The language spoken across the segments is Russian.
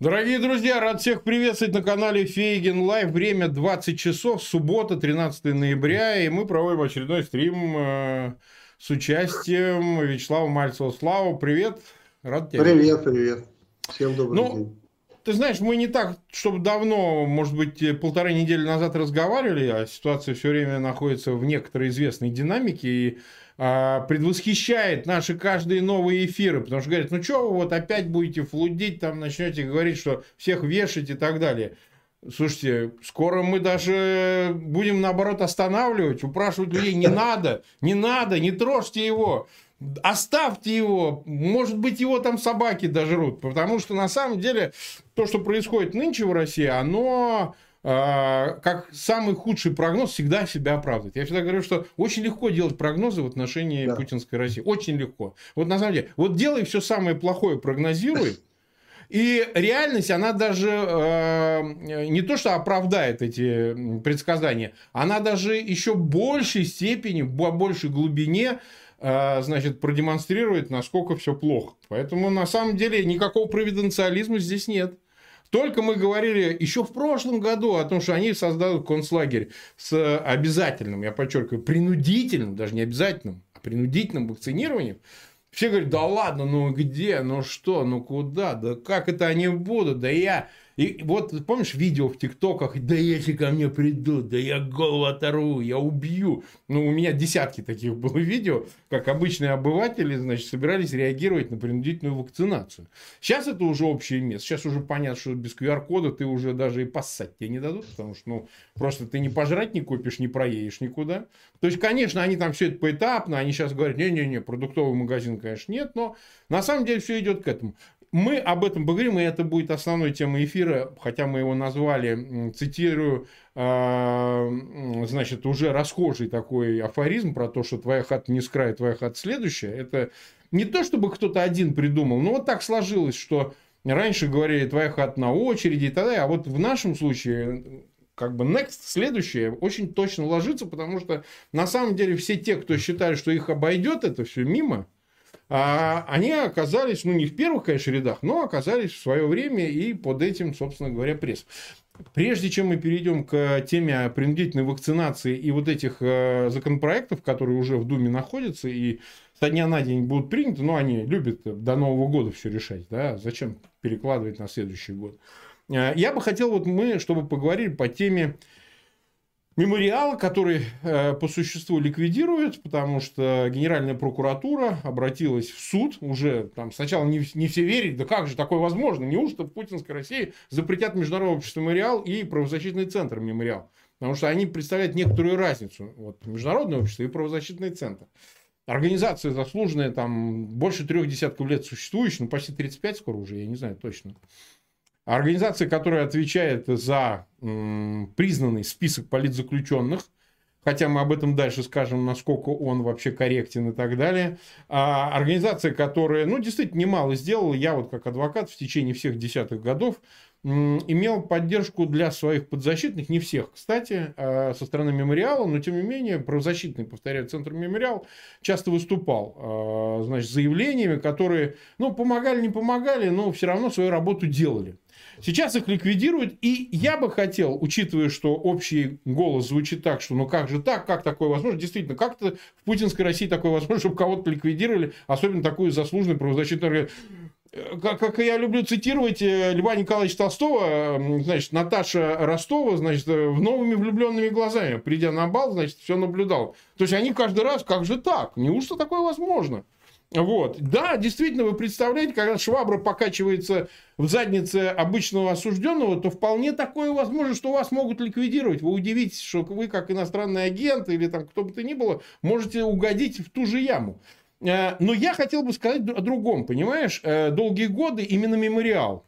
Дорогие друзья, рад всех приветствовать на канале Фейгин Live. Время 20 часов, суббота, 13 ноября, и мы проводим очередной стрим э, с участием Вячеслава Мальцева. Слава, привет, рад тебя. Привет, привет. Всем добрый ну, день. Ты знаешь, мы не так, чтобы давно, может быть, полторы недели назад разговаривали, а ситуация все время находится в некоторой известной динамике, и предвосхищает наши каждые новые эфиры, потому что говорят, ну что вы вот опять будете флудить, там начнете говорить, что всех вешать и так далее. Слушайте, скоро мы даже будем, наоборот, останавливать, упрашивать людей, не надо, не надо, не трожьте его, оставьте его, может быть, его там собаки дожрут, потому что на самом деле то, что происходит нынче в России, оно а, как самый худший прогноз всегда себя оправдывает. Я всегда говорю, что очень легко делать прогнозы в отношении да. путинской России. Очень легко. Вот на самом деле, вот делай все самое плохое, прогнозируй. И реальность, она даже э, не то, что оправдает эти предсказания, она даже еще в большей степени, большей глубине э, значит, продемонстрирует, насколько все плохо. Поэтому, на самом деле, никакого провиденциализма здесь нет. Только мы говорили еще в прошлом году о том, что они создадут концлагерь с обязательным, я подчеркиваю, принудительным, даже не обязательным, а принудительным вакцинированием. Все говорят, да ладно, ну где, ну что, ну куда, да как это они будут, да я и вот помнишь видео в ТикТоках, да если ко мне придут, да я голову оторву, я убью. Ну, у меня десятки таких было видео, как обычные обыватели, значит, собирались реагировать на принудительную вакцинацию. Сейчас это уже общее место. Сейчас уже понятно, что без QR-кода ты уже даже и поссать тебе не дадут, потому что, ну, просто ты не пожрать не купишь, не проедешь никуда. То есть, конечно, они там все это поэтапно, они сейчас говорят, не-не-не, продуктовый магазин, конечно, нет, но на самом деле все идет к этому. Мы об этом поговорим, и это будет основной темой эфира, хотя мы его назвали, цитирую, а, значит, уже расхожий такой афоризм про то, что твоя хата не с края, твоя хата следующая. Это не то, чтобы кто-то один придумал, но вот так сложилось, что раньше говорили, твоя хата на очереди и так далее, а вот в нашем случае как бы next, следующее, очень точно ложится, потому что на самом деле все те, кто считают, что их обойдет это все мимо, а они оказались, ну, не в первых, конечно, рядах, но оказались в свое время и под этим, собственно говоря, пресс. Прежде чем мы перейдем к теме принудительной вакцинации и вот этих э, законопроектов, которые уже в Думе находятся и со дня на день будут приняты, но они любят до Нового года все решать, да, зачем перекладывать на следующий год. Э, я бы хотел, вот мы, чтобы поговорили по теме мемориал, который э, по существу ликвидируют, потому что Генеральная прокуратура обратилась в суд, уже там сначала не, не все верили, да как же такое возможно, неужто в путинской России запретят Международное общество мемориал и правозащитный центр мемориал, потому что они представляют некоторую разницу, вот Международное общество и правозащитный центр. Организация заслуженная, там больше трех десятков лет существующая, ну почти 35 скоро уже, я не знаю точно. Организация, которая отвечает за признанный список политзаключенных, хотя мы об этом дальше скажем, насколько он вообще корректен и так далее. А организация, которая, ну, действительно немало сделала, я вот как адвокат в течение всех десятых годов имел поддержку для своих подзащитных, не всех, кстати, а со стороны мемориала, но тем не менее правозащитный, повторяю, центр мемориал часто выступал, а, значит, заявлениями, которые, ну, помогали, не помогали, но все равно свою работу делали. Сейчас их ликвидируют, и я бы хотел, учитывая, что общий голос звучит так, что ну как же так, как такое возможно, действительно, как-то в путинской России такое возможно, чтобы кого-то ликвидировали, особенно такую заслуженную правозащитную как, как я люблю цитировать э, Льва Николаевича Толстого, значит, Наташа Ростова, значит, э, в новыми влюбленными глазами, придя на бал, значит, все наблюдал. То есть они каждый раз, как же так? Неужто такое возможно? Вот. Да, действительно, вы представляете, когда швабра покачивается в заднице обычного осужденного, то вполне такое возможно, что вас могут ликвидировать. Вы удивитесь, что вы, как иностранный агент или там кто бы то ни было, можете угодить в ту же яму. Э, но я хотел бы сказать о другом, понимаешь? Э, долгие годы именно мемориал,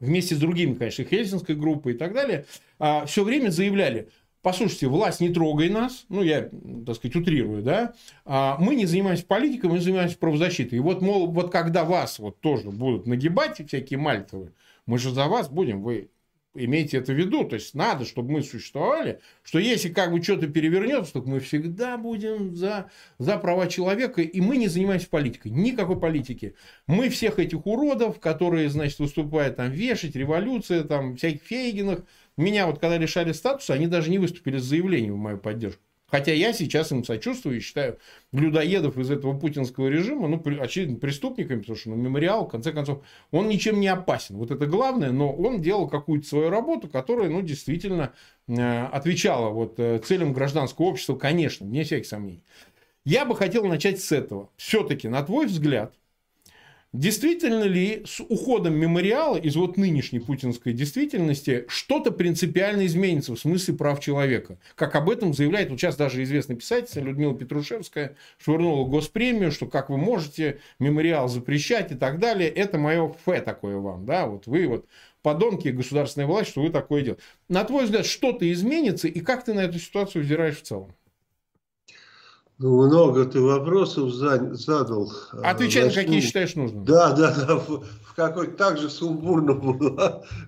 вместе с другими, конечно, Хельсинской группой и так далее, а, все время заявляли, послушайте, власть не трогай нас, ну, я, так сказать, утрирую, да, а мы не занимаемся политикой, мы занимаемся правозащитой. И вот, мол, вот когда вас вот тоже будут нагибать всякие мальтовые, мы же за вас будем, вы имейте это в виду. То есть надо, чтобы мы существовали, что если как бы что-то перевернется, то мы всегда будем за, за права человека, и мы не занимаемся политикой. Никакой политики. Мы всех этих уродов, которые, значит, выступают там вешать, революция, там, всяких Фейгинах, меня вот когда лишали статуса, они даже не выступили с заявлением в мою поддержку. Хотя я сейчас им сочувствую и считаю людоедов из этого путинского режима, ну, очевидно, преступниками, потому что ну, мемориал, в конце концов, он ничем не опасен. Вот это главное, но он делал какую-то свою работу, которая, ну, действительно э, отвечала вот э, целям гражданского общества, конечно, вне всяких сомнений. Я бы хотел начать с этого. Все-таки, на твой взгляд, Действительно ли с уходом мемориала из вот нынешней путинской действительности что-то принципиально изменится в смысле прав человека? Как об этом заявляет вот сейчас даже известный писатель Людмила Петрушевская, швырнула госпремию, что как вы можете мемориал запрещать и так далее. Это мое фе такое вам, да, вот вы вот подонки государственной власти, что вы такое делаете. На твой взгляд, что-то изменится и как ты на эту ситуацию взираешь в целом? Ну, много ты вопросов задал. Отвечай, Начну... на какие считаешь нужным. Да, да, да. В, в какой-то так же сумбурно буду,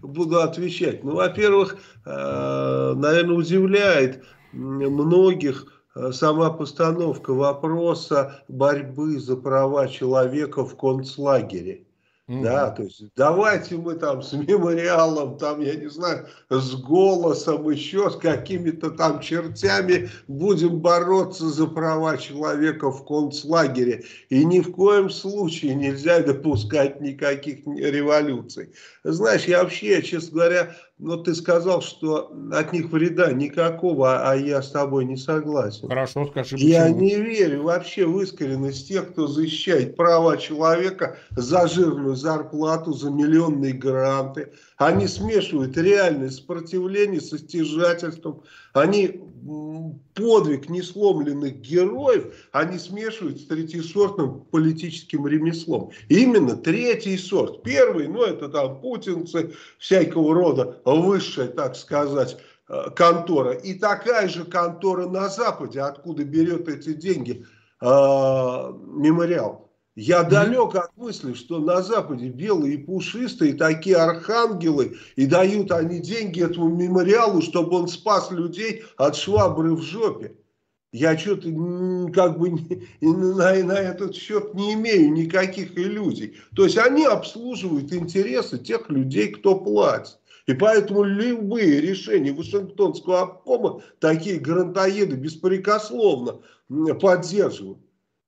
буду отвечать. Ну, во-первых, э, наверное, удивляет многих э, сама постановка вопроса борьбы за права человека в концлагере. Mm-hmm. Да, то есть давайте мы там с мемориалом, там, я не знаю, с голосом, еще с какими-то там чертями будем бороться за права человека в концлагере. И ни в коем случае нельзя допускать никаких революций. Знаешь, я вообще, честно говоря, но ты сказал, что от них вреда никакого, а я с тобой не согласен. Хорошо, скажи. Почему? Я не верю вообще в искренность тех, кто защищает права человека за жирную зарплату, за миллионные гранты. Они смешивают реальное сопротивление со стяжательством. Они подвиг несломленных героев, они смешивают с третьесортным политическим ремеслом. именно третий сорт. Первый, ну это там путинцы, всякого рода высшая, так сказать, э, контора. И такая же контора на Западе, откуда берет эти деньги э, мемориал. Я далек от мысли, что на Западе белые и пушистые, такие архангелы, и дают они деньги этому мемориалу, чтобы он спас людей от швабры в жопе. Я что-то как бы на, на этот счет не имею никаких иллюзий. То есть они обслуживают интересы тех людей, кто платит. И поэтому любые решения Вашингтонского обкома такие грантоеды беспрекословно поддерживают.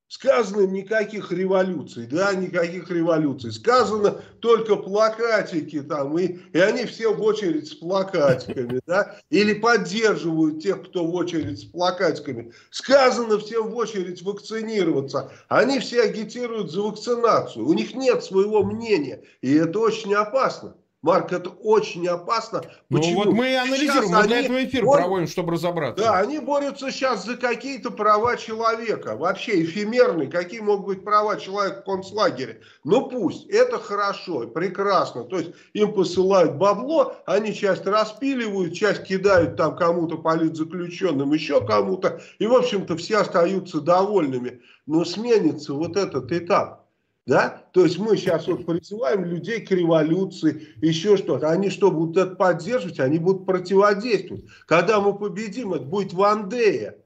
Сказано никаких революций, да, никаких революций. Сказано только плакатики там, и, и они все в очередь с плакатиками, да, или поддерживают тех, кто в очередь с плакатиками. Сказано всем в очередь вакцинироваться. Они все агитируют за вакцинацию. У них нет своего мнения, и это очень опасно. Марк, это очень опасно. Ну Почему? вот мы и анализируем, сейчас мы для этого эфир бор... проводим, чтобы разобраться. Да, они борются сейчас за какие-то права человека. Вообще эфемерные, какие могут быть права человека в концлагере. Ну пусть, это хорошо, прекрасно. То есть им посылают бабло, они часть распиливают, часть кидают там кому-то политзаключенным, еще кому-то. И в общем-то все остаются довольными. Но сменится вот этот этап. Да? То есть мы сейчас вот призываем людей к революции, еще что-то. Они что, будут это поддерживать? Они будут противодействовать. Когда мы победим, это будет Вандея.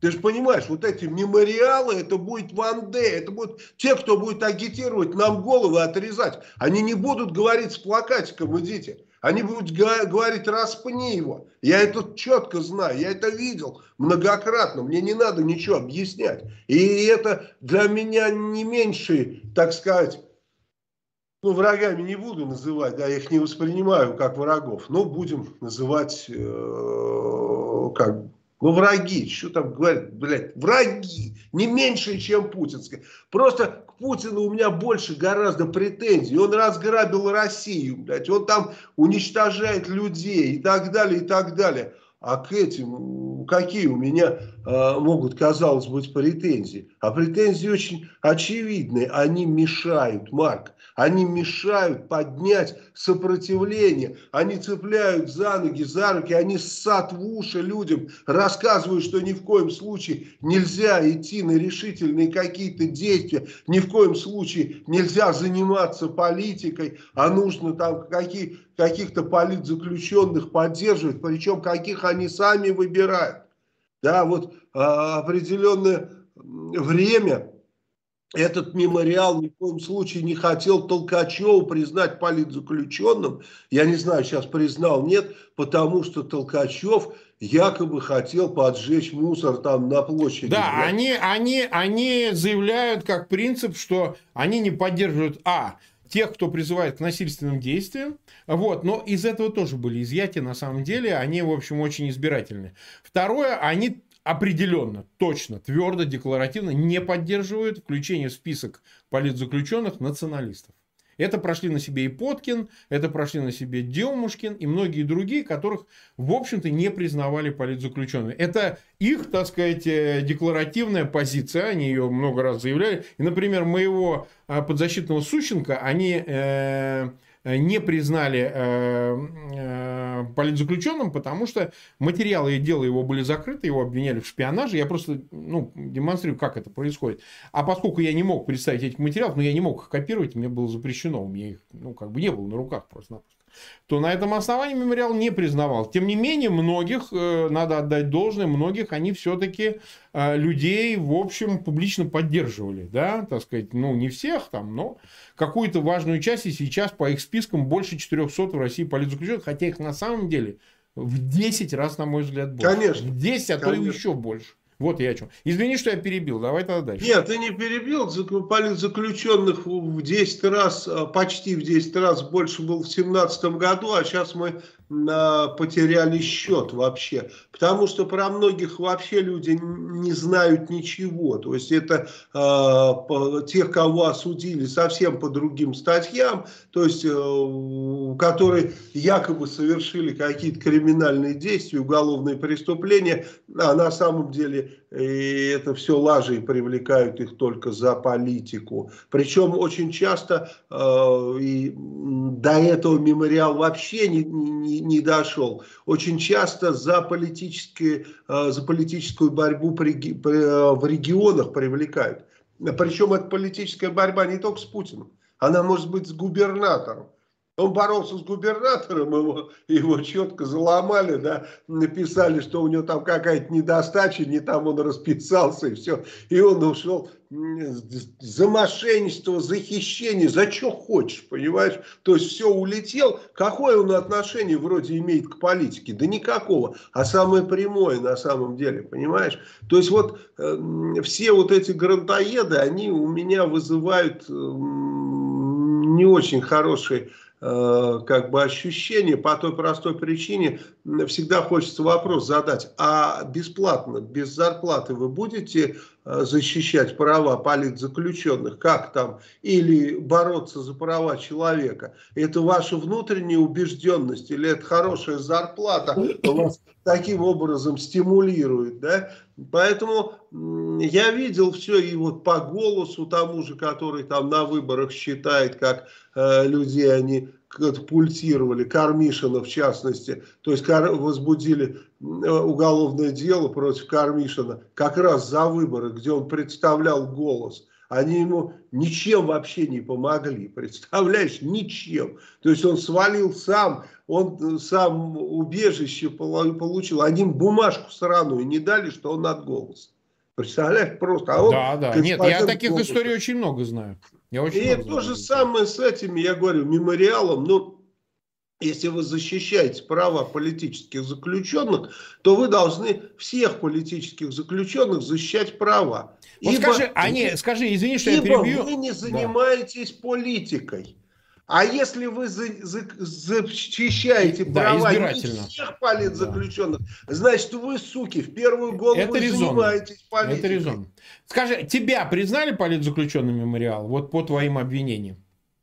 Ты же понимаешь, вот эти мемориалы, это будет Вандея, это будут те, кто будет агитировать нам головы отрезать. Они не будут говорить с плакатиком, идите. Они будут говорить, распни его. Я это четко знаю, я это видел многократно. Мне не надо ничего объяснять. И это для меня не меньше, так сказать, ну, врагами не буду называть, да, я их не воспринимаю как врагов, но будем называть э, как ну, враги, что там говорят, блядь, враги, не меньше, чем путинские. Просто Путина у меня больше гораздо претензий. Он разграбил Россию, блядь, он там уничтожает людей и так далее, и так далее. А к этим какие у меня могут, казалось быть, претензии. А претензии очень очевидные. Они мешают, Марк. Они мешают поднять сопротивление. Они цепляют за ноги, за руки. Они ссат в уши людям. Рассказывают, что ни в коем случае нельзя идти на решительные какие-то действия. Ни в коем случае нельзя заниматься политикой. А нужно там какие, каких-то политзаключенных поддерживать. Причем каких они сами выбирают. Да, вот а, определенное время этот мемориал ни в коем случае не хотел Толкачеву признать политзаключенным. Я не знаю, сейчас признал, нет, потому что Толкачев якобы хотел поджечь мусор там на площади. Да, да? Они, они, они заявляют как принцип, что они не поддерживают, а, тех, кто призывает к насильственным действиям. Вот. Но из этого тоже были изъятия, на самом деле. Они, в общем, очень избирательны. Второе, они определенно, точно, твердо, декларативно не поддерживают включение в список политзаключенных националистов. Это прошли на себе и Поткин, это прошли на себе Демушкин и многие другие, которых, в общем-то, не признавали политзаключенными. Это их, так сказать, э, декларативная позиция, они ее много раз заявляли. И, например, моего э, подзащитного Сущенко, они... Э, Э, не признали э, э, политзаключенным, потому что материалы и дела его были закрыты, его обвиняли в шпионаже. Я просто ну, демонстрирую, как это происходит. А поскольку я не мог представить этих материалов, но я не мог их копировать, мне было запрещено, у меня их ну, как бы не было на руках просто-напросто то на этом основании мемориал не признавал. Тем не менее, многих, э, надо отдать должное, многих они все-таки э, людей, в общем, публично поддерживали. Да, так сказать, ну, не всех там, но какую-то важную часть, и сейчас по их спискам больше 400 в России политзаключенных, хотя их на самом деле в 10 раз, на мой взгляд, больше. Конечно. В 10, а то и еще больше. Вот я о чем. Извини, что я перебил. Давай тогда дальше. Нет, ты не перебил. Политзаключенных в 10 раз, а, почти в 10 раз больше был в 2017 году, а сейчас мы потеряли счет вообще. Потому что про многих вообще люди не знают ничего. То есть это э, тех, кого осудили совсем по другим статьям, то есть э, которые якобы совершили какие-то криминальные действия, уголовные преступления, а на самом деле и это все лажи и привлекают их только за политику. Причем очень часто э, и до этого мемориал вообще не, не, не дошел. Очень часто за, политические, э, за политическую борьбу при, при, э, в регионах привлекают. Причем эта политическая борьба не только с Путиным, она может быть с губернатором. Он боролся с губернатором, его, его четко заломали, да, написали, что у него там какая-то недостача, не там он расписался и все. И он ушел за мошенничество, за хищение, за что хочешь, понимаешь? То есть все улетел. Какое он отношение вроде имеет к политике? Да никакого. А самое прямое на самом деле, понимаешь? То есть вот э, все вот эти грантоеды, они у меня вызывают э, не очень хорошие как бы ощущение по той простой причине, всегда хочется вопрос задать, а бесплатно, без зарплаты вы будете э, защищать права политзаключенных, как там, или бороться за права человека? Это ваша внутренняя убежденность или это хорошая зарплата? Вас таким образом стимулирует, да? Поэтому я видел все и вот по голосу тому же, который там на выборах считает, как э, людей они пультировали, Кармишина в частности, то есть возбудили э, уголовное дело против Кармишина как раз за выборы, где он представлял голос. Они ему ничем вообще не помогли, представляешь, ничем. То есть он свалил сам, он э, сам убежище получил, они ему бумажку сраную не дали, что он от голоса. Представляешь, просто. А он, да, да. Нет, я таких голоса. историй очень много знаю. Я очень И то же самое с этими, я говорю, мемориалом. Ну, если вы защищаете права политических заключенных, то вы должны всех политических заключенных защищать права. Вот ибо, скажи, они, скажи, извини, что ибо я перебью. вы не занимаетесь да. политикой. А если вы за, за, защищаете да, права не всех политзаключенных, да. значит вы, суки, в первую голову Это занимаетесь политикой. Это резон. Скажи, тебя признали политзаключенным мемориал? Вот по твоим обвинениям.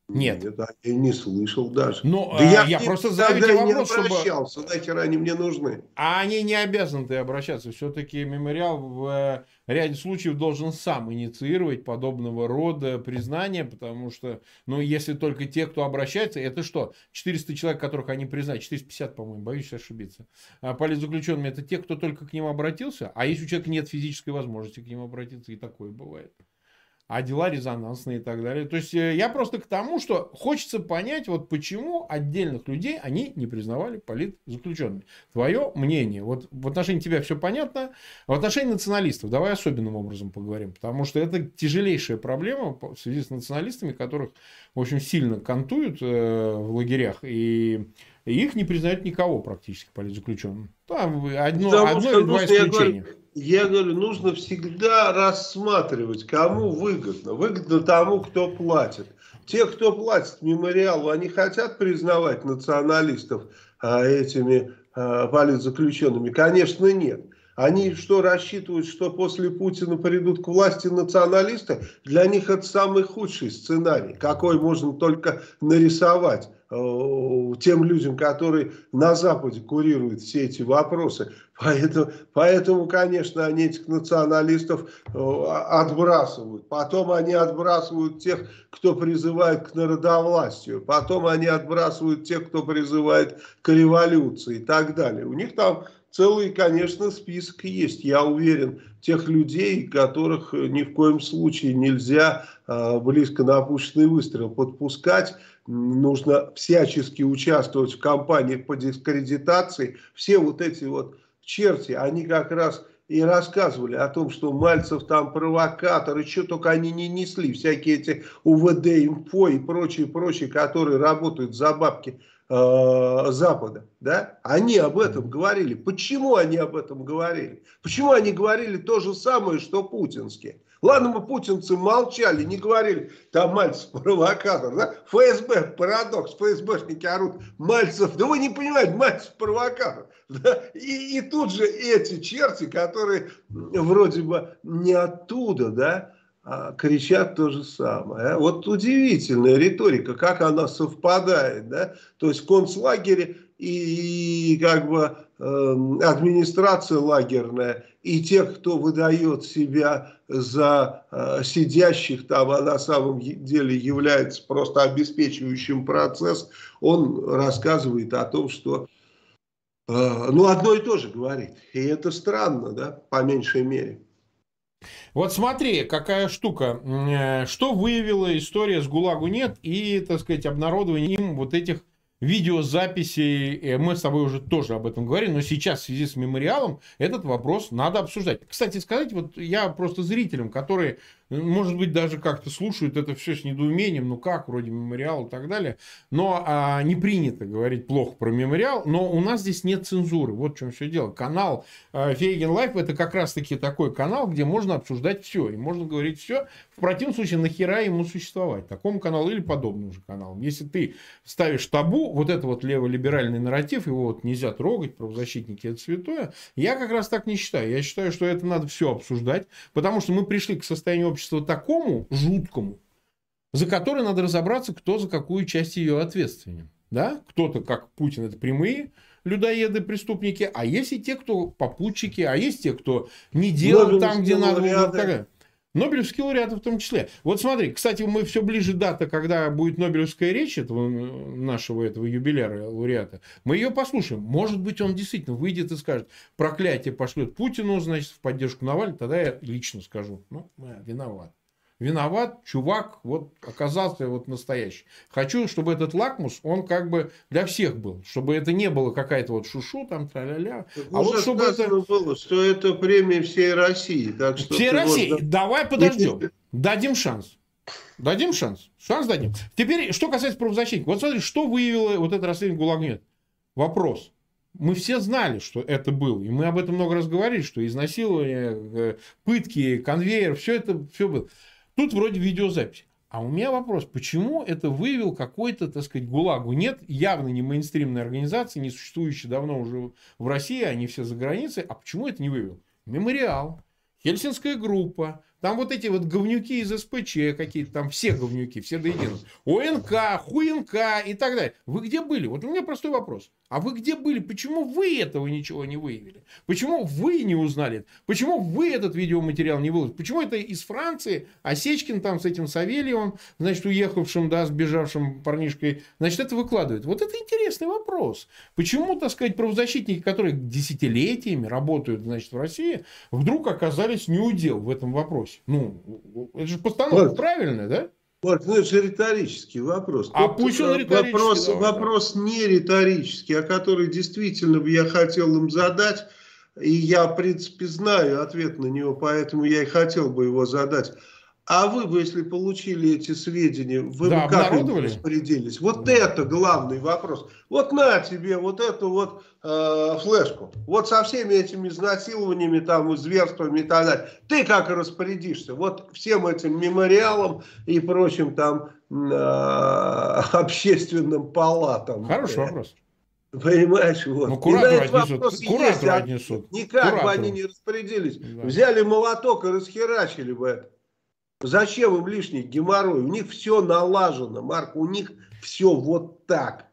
Нет. Нет, я не слышал даже. Ну, да я, я просто задаю тебе вопрос, не обращался, чтобы... нахер они мне нужны. А они не обязаны обращаться. Все-таки мемориал в ряде случаев должен сам инициировать подобного рода признания, потому что, ну, если только те, кто обращается, это что? 400 человек, которых они признают, 450, по-моему, боюсь ошибиться. А политзаключенными это те, кто только к ним обратился, а если у человека нет физической возможности к ним обратиться, и такое бывает а дела резонансные и так далее. То есть э, я просто к тому, что хочется понять, вот почему отдельных людей они не признавали политзаключенными. Твое мнение. Вот в отношении тебя все понятно. В отношении националистов давай особенным образом поговорим. Потому что это тяжелейшая проблема в связи с националистами, которых, в общем, сильно кантуют э, в лагерях. И их не признают никого практически политзаключенным. Там одно, одно или два исключения. Я говорю, нужно всегда рассматривать, кому выгодно. Выгодно тому, кто платит. Те, кто платит мемориалу, они хотят признавать националистов а, этими а, политзаключенными? Конечно, нет. Они что, рассчитывают, что после Путина придут к власти националисты? Для них это самый худший сценарий, какой можно только нарисовать. Э, тем людям, которые на Западе курируют все эти вопросы. Поэтому, поэтому конечно, они этих националистов э, отбрасывают. Потом они отбрасывают тех, кто призывает к народовластию. Потом они отбрасывают тех, кто призывает к революции и так далее. У них там целый, конечно, список есть, я уверен, тех людей, которых ни в коем случае нельзя э, близко на опущенный выстрел подпускать нужно всячески участвовать в кампании по дискредитации. Все вот эти вот черти, они как раз и рассказывали о том, что Мальцев там провокатор, и что только они не несли, всякие эти УВД, инфо и прочие, прочие, которые работают за бабки э, Запада, да, они об этом говорили. Почему они об этом говорили? Почему они говорили то же самое, что путинские? Ладно, мы путинцы молчали, не говорили, там Мальцев провокатор, да? ФСБ, парадокс, ФСБшники орут, Мальцев, да вы не понимаете, Мальцев провокатор. Да? И, и тут же эти черти, которые вроде бы не оттуда, да, а кричат то же самое. А? Вот удивительная риторика, как она совпадает, да? То есть в концлагере и, и как бы э, администрация лагерная, и те, кто выдает себя за э, сидящих там, а на самом деле является просто обеспечивающим процесс, он рассказывает о том, что э, ну одно и то же говорит. И это странно, да, по меньшей мере. Вот смотри, какая штука. Э, что выявила история с ГУЛАГу нет и, так сказать, обнародованием вот этих видеозаписи, мы с тобой уже тоже об этом говорили, но сейчас в связи с мемориалом этот вопрос надо обсуждать. Кстати сказать, вот я просто зрителям, которые может быть, даже как-то слушают это все с недоумением, ну как, вроде мемориал и так далее. Но а, не принято говорить плохо про мемориал, но у нас здесь нет цензуры. Вот в чем все дело. Канал а, Фейгин Live это как раз-таки такой канал, где можно обсуждать все. И можно говорить все. В противном случае, нахера ему существовать? Такому каналу или подобным же каналам. Если ты ставишь табу, вот это вот леволиберальный нарратив, его вот нельзя трогать, правозащитники это святое, я как раз так не считаю. Я считаю, что это надо все обсуждать, потому что мы пришли к состоянию общества такому жуткому, за который надо разобраться, кто за какую часть ее ответственен. Да? Кто-то, как Путин, это прямые людоеды, преступники, а есть и те, кто попутчики, а есть те, кто не делают там, где надо. Нобелевские лауреаты в том числе. Вот смотри, кстати, мы все ближе дата, когда будет Нобелевская речь этого нашего этого юбиляра лауреата. Мы ее послушаем. Может быть, он действительно выйдет и скажет, проклятие пошлет Путину, значит, в поддержку Навального. Тогда я лично скажу, ну, виноват виноват, чувак вот оказался вот настоящий. Хочу, чтобы этот лакмус, он как бы для всех был, чтобы это не было какая-то вот шушу там, тра-ля-ля. А вот чтобы это... было, что это премия всей России. Так что всей России. Вот... Давай подождем. Дадим шанс. Дадим шанс. Шанс дадим. Теперь, что касается правозащитников. Вот смотри, что выявило вот это расследование ГУЛАГ Вопрос. Мы все знали, что это было. И мы об этом много раз говорили, что изнасилование, э, пытки, конвейер, все это все было. Тут вроде видеозапись. А у меня вопрос, почему это вывел какой-то, так сказать, ГУЛАГу? Нет, явно не мейнстримной организации, не существующей давно уже в России, они все за границей. А почему это не вывел? Мемориал, Хельсинская группа, Там вот эти вот говнюки из СПЧ какие-то, там все говнюки, все до единого. ОНК, ХУНК и так далее. Вы где были? Вот у меня простой вопрос. А вы где были? Почему вы этого ничего не выявили? Почему вы не узнали? Почему вы этот видеоматериал не выложили? Почему это из Франции, Осечкин там с этим Савельевым, значит, уехавшим, да, сбежавшим парнишкой, значит, это выкладывает? Вот это интересный вопрос. Почему, так сказать, правозащитники, которые десятилетиями работают, значит, в России, вдруг оказались неудел в этом вопросе? Ну, это же постановка правильная, да? Вот, ну это же риторический вопрос. А Тут пусть он э, риторический. Вопрос, давай, вопрос не риторический, а который действительно бы я хотел им задать. И я, в принципе, знаю ответ на него, поэтому я и хотел бы его задать. А вы бы, если получили эти сведения, вы да, бы как распорядились? Вот да. это главный вопрос. Вот на тебе вот эту вот э, флешку. Вот со всеми этими изнасилованиями, там, зверствами и так далее. Ты как распорядишься? Вот всем этим мемориалом и прочим там э, общественным палатам. Хороший вопрос. Понимаешь, вот. Ну, куратору отнесут. Куратору есть, отнесут. Никак куратору. бы они не распорядились. Да. Взяли молоток и расхерачили бы это. Зачем им лишний геморрой? У них все налажено, Марк, у них все вот так.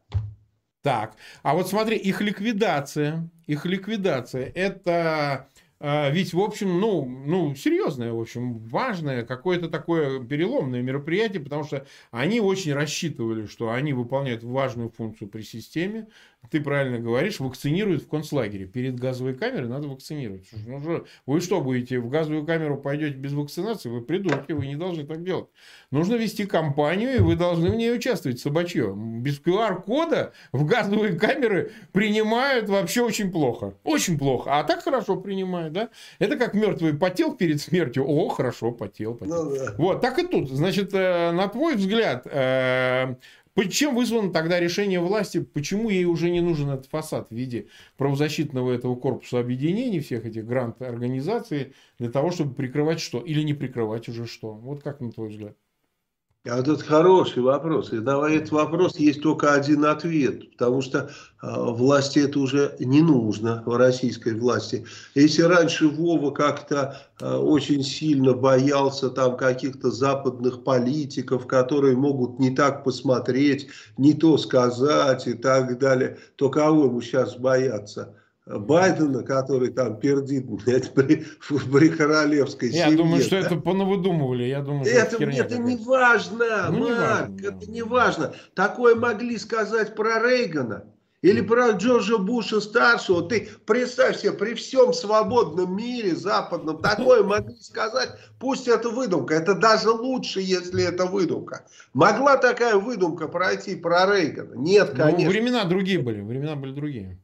Так, а вот смотри, их ликвидация, их ликвидация, это а, ведь, в общем, ну, ну, серьезное, в общем, важное, какое-то такое переломное мероприятие, потому что они очень рассчитывали, что они выполняют важную функцию при системе. Ты правильно говоришь, вакцинируют в концлагере. Перед газовой камерой надо вакцинировать. Ну, вы что будете, в газовую камеру пойдете без вакцинации? Вы придурки, вы не должны так делать. Нужно вести кампанию, и вы должны в ней участвовать, собачье. Без QR-кода в газовые камеры принимают вообще очень плохо. Очень плохо. А так хорошо принимают да? Это как мертвый потел перед смертью. О, хорошо, потел, потел. Ну, да. Вот, так и тут. Значит, э, на твой взгляд, э, чем вызвано тогда решение власти, почему ей уже не нужен этот фасад в виде правозащитного этого корпуса объединений, всех этих грант-организаций, для того, чтобы прикрывать что? Или не прикрывать уже что? Вот как на твой взгляд? А вот это хороший вопрос. И на этот вопрос есть только один ответ. Потому что э, власти это уже не нужно, российской власти. Если раньше Вова как-то э, очень сильно боялся там каких-то западных политиков, которые могут не так посмотреть, не то сказать и так далее, то кого ему сейчас бояться? Байдена, который там пердит блядь, при, при королевской я семье. Я думаю, что да? это понавыдумывали. Я думаю, это, это, это не важно, ну, Марк, не важно, это не важно. Такое могли сказать про Рейгана. Или про Джорджа Буша старшего. Ты представь себе, при всем свободном мире западном такое могли сказать. Пусть это выдумка. Это даже лучше, если это выдумка. Могла такая выдумка пройти про Рейгана? Нет, ну, конечно. Ну, времена другие были. Времена были другие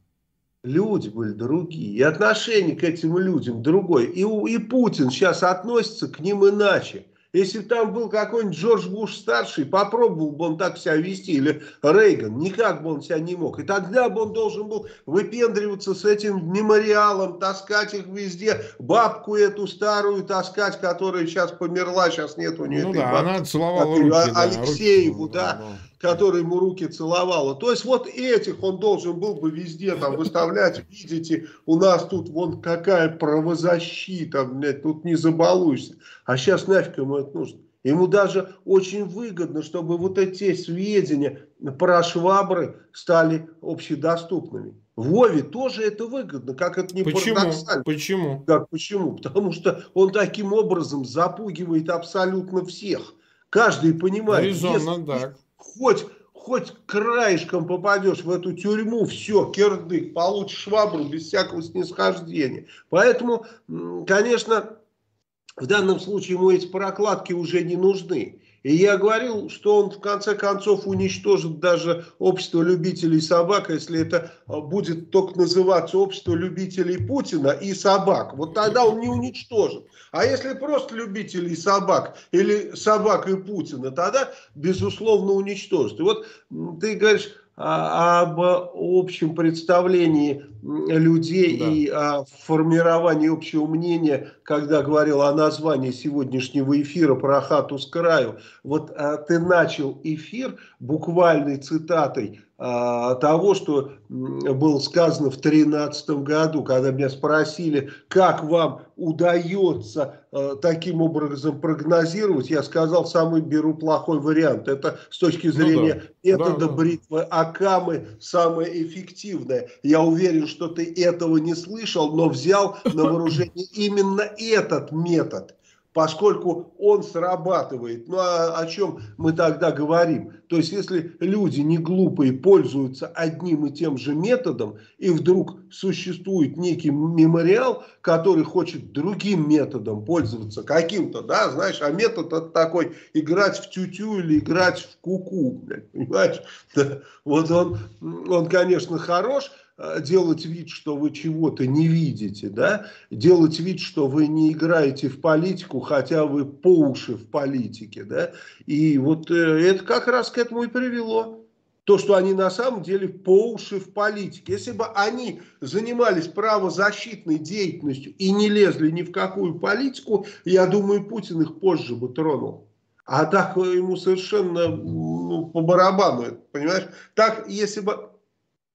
люди были другие, и отношение к этим людям другое. И, и Путин сейчас относится к ним иначе. Если бы там был какой-нибудь Джордж Буш старший, попробовал бы он так себя вести, или Рейган, никак бы он себя не мог. И тогда бы он должен был выпендриваться с этим мемориалом, таскать их везде, бабку эту старую таскать, которая сейчас померла, сейчас нет у нее ну этой да, бабки. она целовала руки, Алексееву, да, руки, да, да которая ему руки целовала. То есть вот этих он должен был бы везде там выставлять. Видите, у нас тут вон какая правозащита, блядь, тут не забалуешься. А сейчас нафиг ему это нужно. Ему даже очень выгодно, чтобы вот эти сведения про швабры стали общедоступными. Вове тоже это выгодно, как это не почему? парадоксально. Почему? Так, почему? Потому что он таким образом запугивает абсолютно всех. Каждый понимает, Резонно, если, так хоть, хоть краешком попадешь в эту тюрьму, все, кирдык, получишь швабру без всякого снисхождения. Поэтому, конечно, в данном случае ему эти прокладки уже не нужны. И я говорил, что он в конце концов уничтожит даже общество любителей собак, если это а, будет только называться общество любителей Путина и собак. Вот тогда он не уничтожит. А если просто любителей собак или собак и Путина, тогда безусловно уничтожит. И вот ты говоришь, об общем представлении людей да. и о формировании общего мнения, когда говорил о названии сегодняшнего эфира про хату с краю. Вот а, ты начал эфир буквальной цитатой а, того, что было сказано в 2013 году, когда меня спросили, как вам удается а, таким образом прогнозировать, я сказал, самый беру плохой вариант. Это с точки ну зрения ну, да. метода да, бритвы Акамы самое эффективное. Я уверен, что ты этого не слышал, но взял на вооружение именно этот метод поскольку он срабатывает. Ну а о чем мы тогда говорим? То есть если люди не глупые пользуются одним и тем же методом, и вдруг существует некий мемориал, который хочет другим методом пользоваться, каким-то, да, знаешь, а метод это такой играть в тютю или играть в куку, -ку, понимаешь? Да. Вот он, он, конечно, хорош, делать вид, что вы чего-то не видите, да, делать вид, что вы не играете в политику, хотя вы по уши в политике, да, и вот э, это как раз к этому и привело. То, что они на самом деле по уши в политике. Если бы они занимались правозащитной деятельностью и не лезли ни в какую политику, я думаю, Путин их позже бы тронул. А так ему совершенно ну, по барабану, понимаешь? Так, если бы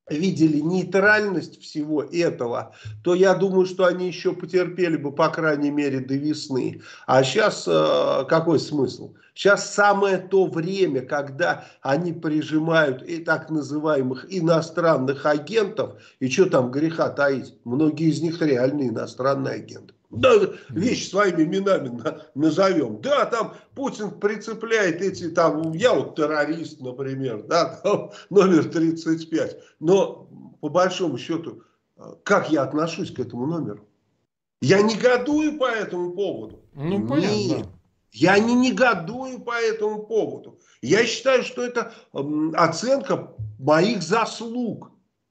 видели нейтральность всего этого, то я думаю, что они еще потерпели бы, по крайней мере, до весны. А сейчас э, какой смысл? Сейчас самое то время, когда они прижимают и так называемых иностранных агентов, и что там греха таить, многие из них реальные иностранные агенты. Да, вещи своими именами назовем. Да, там Путин прицепляет эти, там, я вот террорист, например, да, там, номер 35. Но, по большому счету, как я отношусь к этому номеру? Я негодую по этому поводу. Ну, понятно. Нет, я не негодую по этому поводу. Я считаю, что это оценка моих заслуг.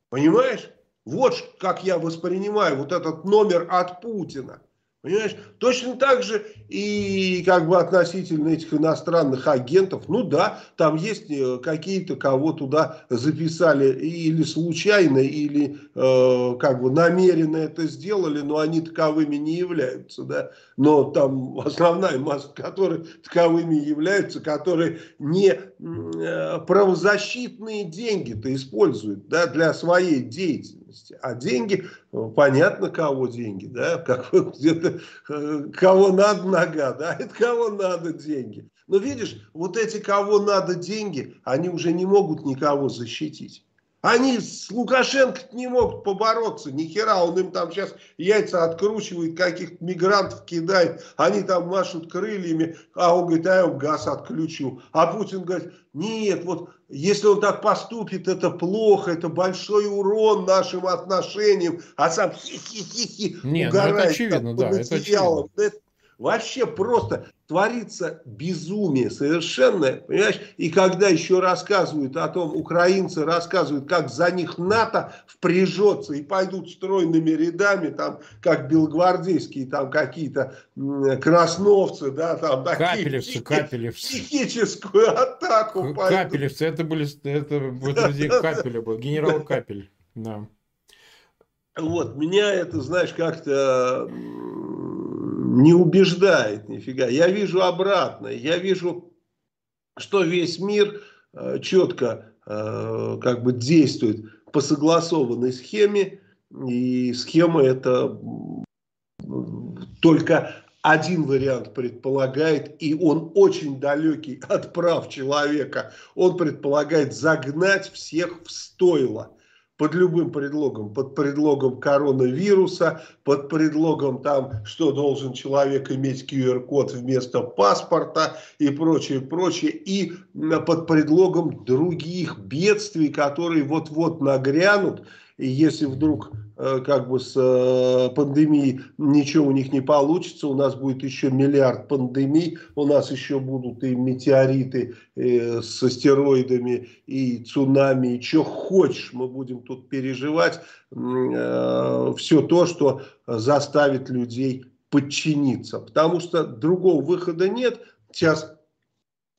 Понимаешь? Вот как я воспринимаю вот этот номер от Путина. Понимаешь? Точно так же и как бы относительно этих иностранных агентов. Ну да, там есть э, какие-то, кого туда записали или случайно, или э, как бы намеренно это сделали, но они таковыми не являются. Да? Но там основная масса, которые таковыми являются, которые не э, правозащитные деньги-то используют да, для своей деятельности деятельности. А деньги, э, понятно, кого деньги, да, как где-то э, кого надо нога, да, это кого надо деньги. Но видишь, вот эти кого надо деньги, они уже не могут никого защитить. Они с Лукашенко не могут побороться, ни хера, он им там сейчас яйца откручивает, каких мигрантов кидает, они там машут крыльями, а он говорит, а я газ отключу. А Путин говорит, нет, вот если он так поступит, это плохо, это большой урон нашим отношениям, а сам хи-хи-хи-хи Нет, угорает. Ну это очевидно, да, это очевидно. Это Вообще просто творится безумие совершенное, понимаешь? И когда еще рассказывают о том, украинцы рассказывают, как за них НАТО впряжется и пойдут стройными рядами, там, как белогвардейские, там, какие-то красновцы, да, там, такие. Капелевцы, капелевцы. Психическую атаку пойдут. Капелевцы, это были, это, это Капеля был, генерал Капель, да. Вот, меня это, знаешь, как-то не убеждает нифига. Я вижу обратное. Я вижу, что весь мир э, четко э, как бы действует по согласованной схеме. И схема это только один вариант предполагает, и он очень далекий от прав человека. Он предполагает загнать всех в стойло под любым предлогом, под предлогом коронавируса, под предлогом там, что должен человек иметь QR-код вместо паспорта и прочее, прочее, и под предлогом других бедствий, которые вот-вот нагрянут, и если вдруг Э, как бы с э, пандемией ничего у них не получится, у нас будет еще миллиард пандемий, у нас еще будут и метеориты э, с астероидами, и цунами, и что хочешь, мы будем тут переживать все то, что заставит людей подчиниться, потому что другого выхода нет, сейчас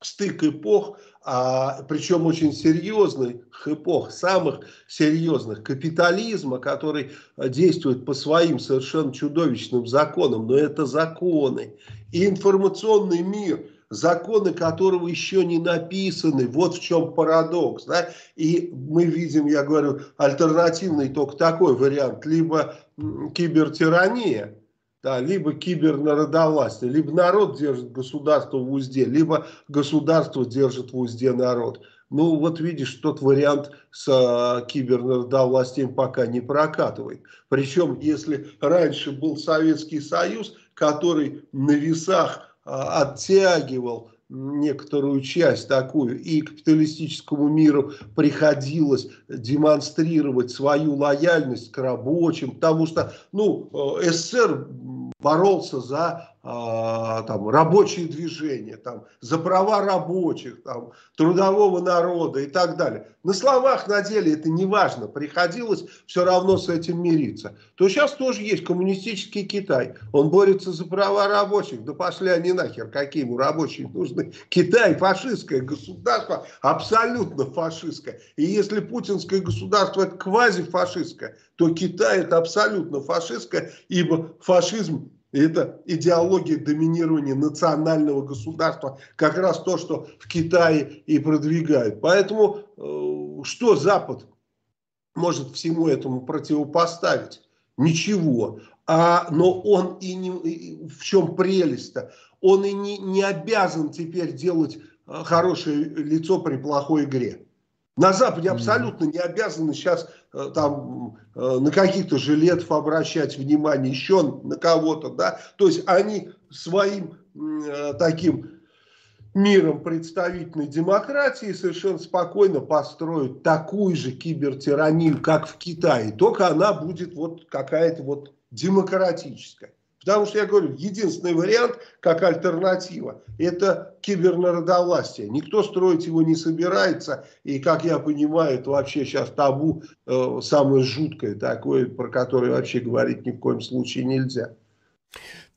стык эпох, а, причем очень серьезных эпох, самых серьезных, капитализма, который действует по своим совершенно чудовищным законам, но это законы. И информационный мир законы которого еще не написаны. Вот в чем парадокс. Да? И мы видим, я говорю, альтернативный только такой вариант. Либо кибертирания, да, либо кибернародовластие, либо народ держит государство в узде, либо государство держит в узде народ. Ну, вот видишь, тот вариант с э, кибернародовластием пока не прокатывает. Причем, если раньше был Советский Союз, который на весах э, оттягивал некоторую часть такую, и капиталистическому миру приходилось демонстрировать свою лояльность к рабочим, потому что, ну, э, СССР боролся за а, там, рабочие движения, там, за права рабочих, там, трудового народа и так далее. На словах, на деле это не важно, приходилось все равно с этим мириться. То сейчас тоже есть коммунистический Китай, он борется за права рабочих, да пошли они нахер, какие ему рабочие нужны. Китай фашистское государство, абсолютно фашистское. И если путинское государство это квазифашистское, то Китай это абсолютно фашистское, ибо фашизм это идеология доминирования национального государства, как раз то, что в Китае и продвигают. Поэтому э, что Запад может всему этому противопоставить? Ничего. А, но он и не, и в чем прелесть-то? Он и не, не обязан теперь делать э, хорошее лицо при плохой игре. На Западе абсолютно не обязаны сейчас там э, на каких-то жилетов обращать внимание, еще на кого-то, да. То есть они своим э, таким миром представительной демократии совершенно спокойно построят такую же кибертиранию, как в Китае, только она будет вот какая-то вот демократическая. Потому что я говорю, единственный вариант, как альтернатива, это кибернародовластие. Никто строить его не собирается. И, как я понимаю, это вообще сейчас табу э, самое жуткое такое, про которое вообще говорить ни в коем случае нельзя.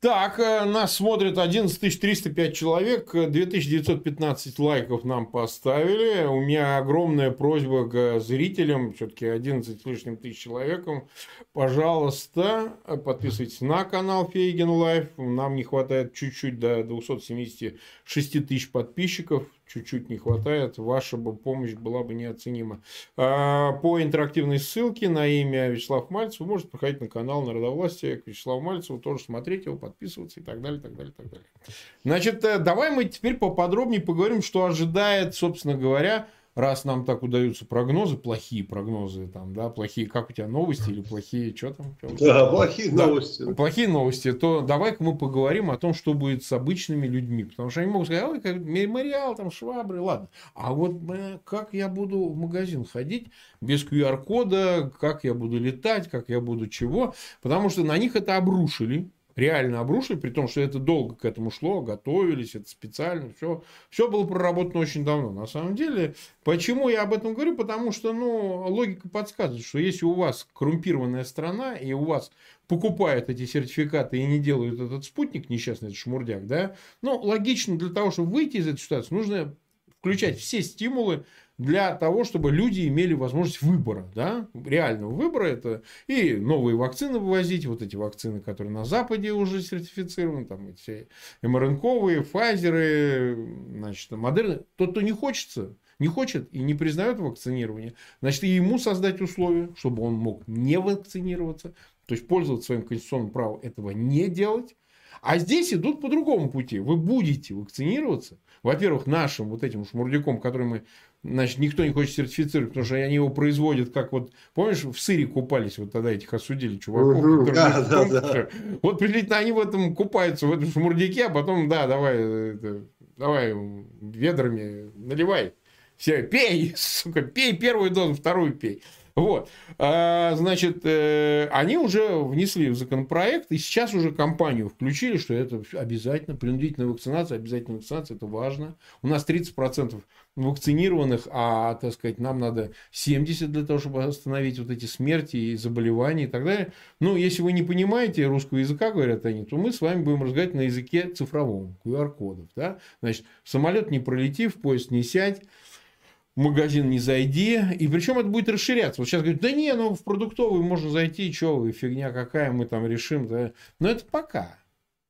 Так, э, нас смотрит 11 305 человек, 2915 лайков нам поставили. У меня огромная просьба к зрителям, все-таки 11 с лишним тысяч человеком. Пожалуйста, подписывайтесь на канал Фейгин Live. Нам не хватает чуть-чуть до 276 тысяч подписчиков чуть-чуть не хватает, ваша бы помощь была бы неоценима. А, по интерактивной ссылке на имя Вячеслав Мальцев вы можете проходить на канал Народовластия к Вячеславу Мальцеву, тоже смотреть его, подписываться и так далее, так далее, так далее. Значит, э, давай мы теперь поподробнее поговорим, что ожидает, собственно говоря, раз нам так удаются прогнозы, плохие прогнозы, там, да, плохие, как у тебя новости или плохие, что там? Да, плохие да, новости. Плохие новости, то давай-ка мы поговорим о том, что будет с обычными людьми. Потому что они могут сказать, ой, как мемориал, там, швабры, ладно. А вот как я буду в магазин ходить без QR-кода, как я буду летать, как я буду чего. Потому что на них это обрушили реально обрушили, при том, что это долго к этому шло, готовились, это специально, все, все было проработано очень давно. На самом деле, почему я об этом говорю? Потому что, ну, логика подсказывает, что если у вас коррумпированная страна, и у вас покупают эти сертификаты и не делают этот спутник, несчастный этот шмурдяк, да, ну, логично для того, чтобы выйти из этой ситуации, нужно включать все стимулы для того, чтобы люди имели возможность выбора, да, реального выбора. Это и новые вакцины вывозить, вот эти вакцины, которые на Западе уже сертифицированы, там эти МРНКовые, Файзеры, значит, Модерны. Тот, кто не хочется, не хочет и не признает вакцинирование, значит, и ему создать условия, чтобы он мог не вакцинироваться, то есть пользоваться своим конституционным правом этого не делать. А здесь идут по другому пути. Вы будете вакцинироваться, во-первых, нашим вот этим шмурдяком, который мы значит, никто не хочет сертифицировать, потому что они его производят, как вот, помнишь, в сыре купались, вот тогда этих осудили чуваков. Угу, да, да, да. Вот приблизительно они в этом купаются, в этом шмурдяке, а потом, да, давай, это, давай ведрами наливай. Все, пей, сука, пей первую дозу, вторую пей. Вот. А, значит, э, они уже внесли в законопроект, и сейчас уже компанию включили, что это обязательно, принудительная вакцинация, обязательная вакцинация, это важно. У нас 30% вакцинированных, а, так сказать, нам надо 70 для того, чтобы остановить вот эти смерти и заболевания и так далее. Ну, если вы не понимаете русского языка, говорят они, то мы с вами будем разговаривать на языке цифровом, QR-кодов. Да? Значит, самолет не пролети, в поезд не сядь, магазин не зайди. И причем это будет расширяться. Вот сейчас говорят, да не, ну в продуктовый можно зайти, что вы, фигня какая, мы там решим. Да? Но это пока.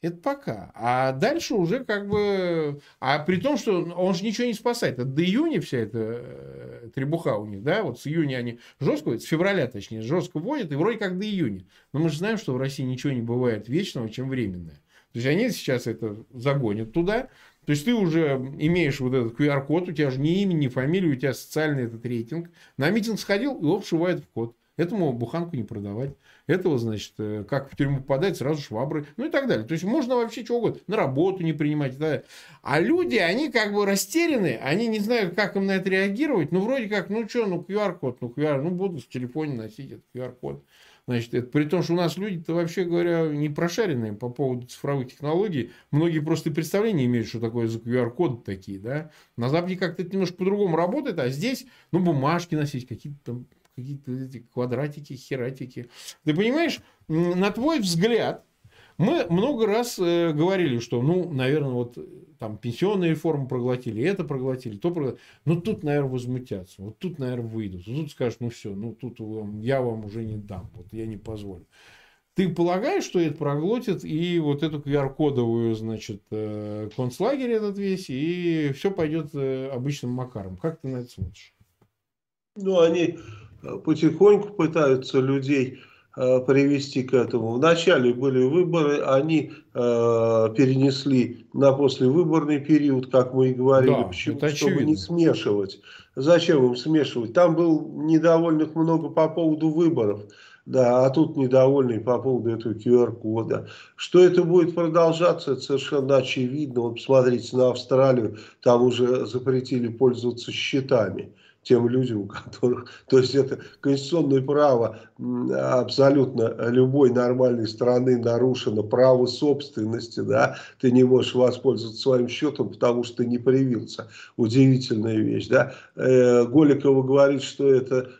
Это пока. А дальше уже как бы... А при том, что он же ничего не спасает. Это до июня вся эта э, требуха у них, да? Вот с июня они жестко, с февраля точнее, жестко вводят, и вроде как до июня. Но мы же знаем, что в России ничего не бывает вечного, чем временное. То есть они сейчас это загонят туда. То есть ты уже имеешь вот этот QR-код, у тебя же ни имя, ни фамилия, у тебя социальный этот рейтинг. На митинг сходил, его вшивают в код. Этому буханку не продавать. Этого, значит, э, как в тюрьму попадать, сразу швабры. Ну и так далее. То есть можно вообще чего угодно. На работу не принимать. Да. А люди, они как бы растеряны. Они не знают, как им на это реагировать. Ну, вроде как, ну что, ну QR-код, ну QR, ну буду в телефоне носить этот QR-код. Значит, это при том, что у нас люди-то, вообще говоря, не прошаренные по поводу цифровых технологий. Многие просто представления имеют, что такое за QR-коды такие, да. На Западе как-то это немножко по-другому работает, а здесь, ну, бумажки носить, какие-то там какие-то эти квадратики, хератики. Ты понимаешь, на твой взгляд, мы много раз э, говорили, что, ну, наверное, вот э, там пенсионные реформы проглотили, это проглотили, то проглотили. Ну, тут, наверное, возмутятся. Вот тут, наверное, выйдут. Тут скажут, ну, все, ну, тут я вам уже не дам. Вот я не позволю. Ты полагаешь, что это проглотит и вот эту QR-кодовую, значит, э, концлагерь этот весь, и все пойдет обычным макаром. Как ты на это смотришь? Ну, они потихоньку пытаются людей привести к этому. Вначале были выборы, они э, перенесли на послевыборный период, как мы и говорили, да, почему, чтобы не смешивать. Зачем им смешивать? Там был недовольных много по поводу выборов. Да, а тут недовольный по поводу этого QR-кода. Что это будет продолжаться, это совершенно очевидно. Вот посмотрите на Австралию, там уже запретили пользоваться счетами тем людям, у которых... То есть это конституционное право абсолютно любой нормальной страны нарушено, право собственности, да, ты не можешь воспользоваться своим счетом, потому что ты не привился. Удивительная вещь, да. Э, Голикова говорит, что это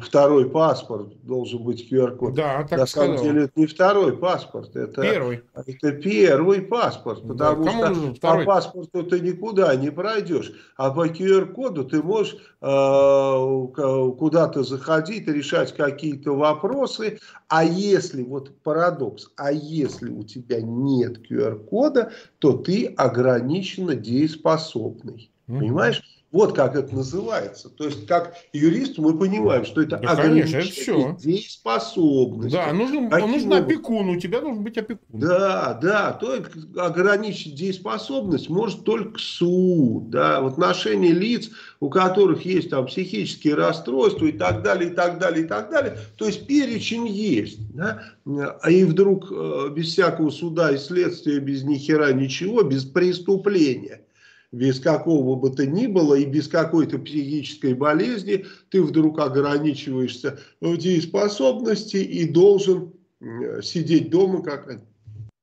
второй паспорт должен быть QR-код. Да, так На самом сказал. деле это не второй паспорт, это первый, это первый паспорт, потому да, что по паспорту ты никуда не пройдешь, а по QR-коду ты можешь э, куда-то заходить, решать какие-то вопросы, а если, вот парадокс, а если у тебя нет QR-кода, то ты ограниченно дееспособный. Угу. Понимаешь? Вот как это называется. То есть, как юрист мы понимаем, что это да, конечно, это все. дееспособности. Да, нужен, нужен опекун, у тебя должен быть опекун. Да, да, то ограничить дееспособность может только суд. Да, в отношении лиц, у которых есть там психические расстройства и так далее, и так далее, и так далее. То есть, перечень есть. Да? А и вдруг э, без всякого суда и следствия, без ни хера ничего, без преступления без какого бы то ни было и без какой-то психической болезни, ты вдруг ограничиваешься в дееспособности и должен сидеть дома, как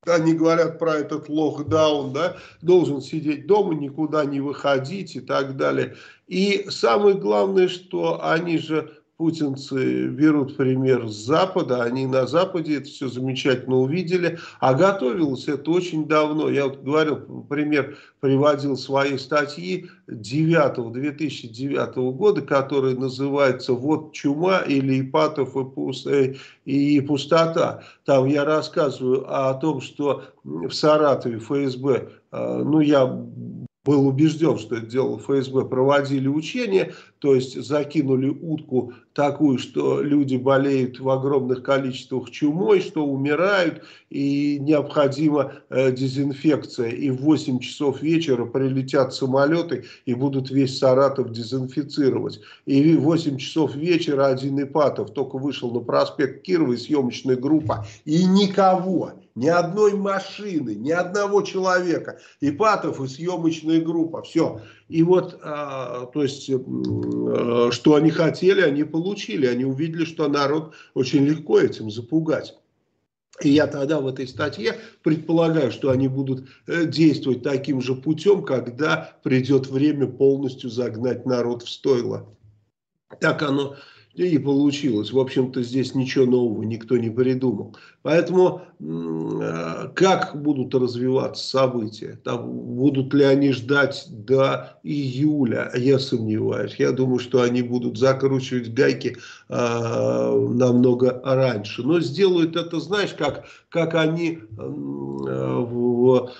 они говорят про этот локдаун, да, должен сидеть дома, никуда не выходить и так далее. И самое главное, что они же путинцы берут пример с Запада, они на Западе это все замечательно увидели, а готовилось это очень давно. Я вот говорил, пример приводил свои статьи 9 2009 года, которые называются «Вот чума» или «Ипатов и пустота». Там я рассказываю о том, что в Саратове ФСБ, э, ну я был убежден, что это делал ФСБ, проводили учения, то есть закинули утку такую, что люди болеют в огромных количествах чумой, что умирают, и необходима э, дезинфекция. И в 8 часов вечера прилетят самолеты и будут весь Саратов дезинфицировать. И в 8 часов вечера один Ипатов только вышел на проспект Кирова и съемочная группа, и никого ни одной машины, ни одного человека. Ипатов и съемочная группа. Все. И вот, а, то есть, а, что они хотели, они получили. Они увидели, что народ очень легко этим запугать. И я тогда в этой статье предполагаю, что они будут э, действовать таким же путем, когда придет время полностью загнать народ в стойло. Так оно И получилось. В общем-то, здесь ничего нового никто не придумал. Поэтому э, как будут развиваться события? Там, будут ли они ждать до июля? Я сомневаюсь. Я думаю, что они будут закручивать гайки э, намного раньше. Но сделают это, знаешь, как, как они э, в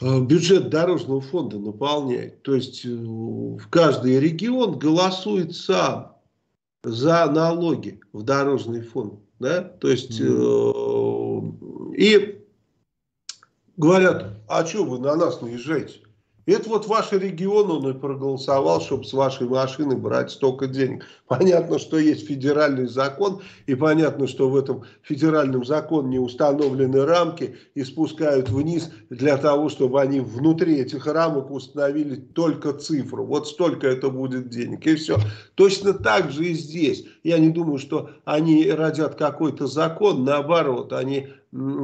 Э, бюджет дорожного фонда наполняет. То есть э, в каждый регион голосует сам за налоги в дорожный фонд. Да? То есть mm. э, и говорят, а что вы на нас наезжаете? Это вот ваш регион, он и проголосовал, чтобы с вашей машины брать столько денег. Понятно, что есть федеральный закон, и понятно, что в этом федеральном законе установлены рамки и спускают вниз для того, чтобы они внутри этих рамок установили только цифру. Вот столько это будет денег, и все. Точно так же и здесь. Я не думаю, что они родят какой-то закон, наоборот, они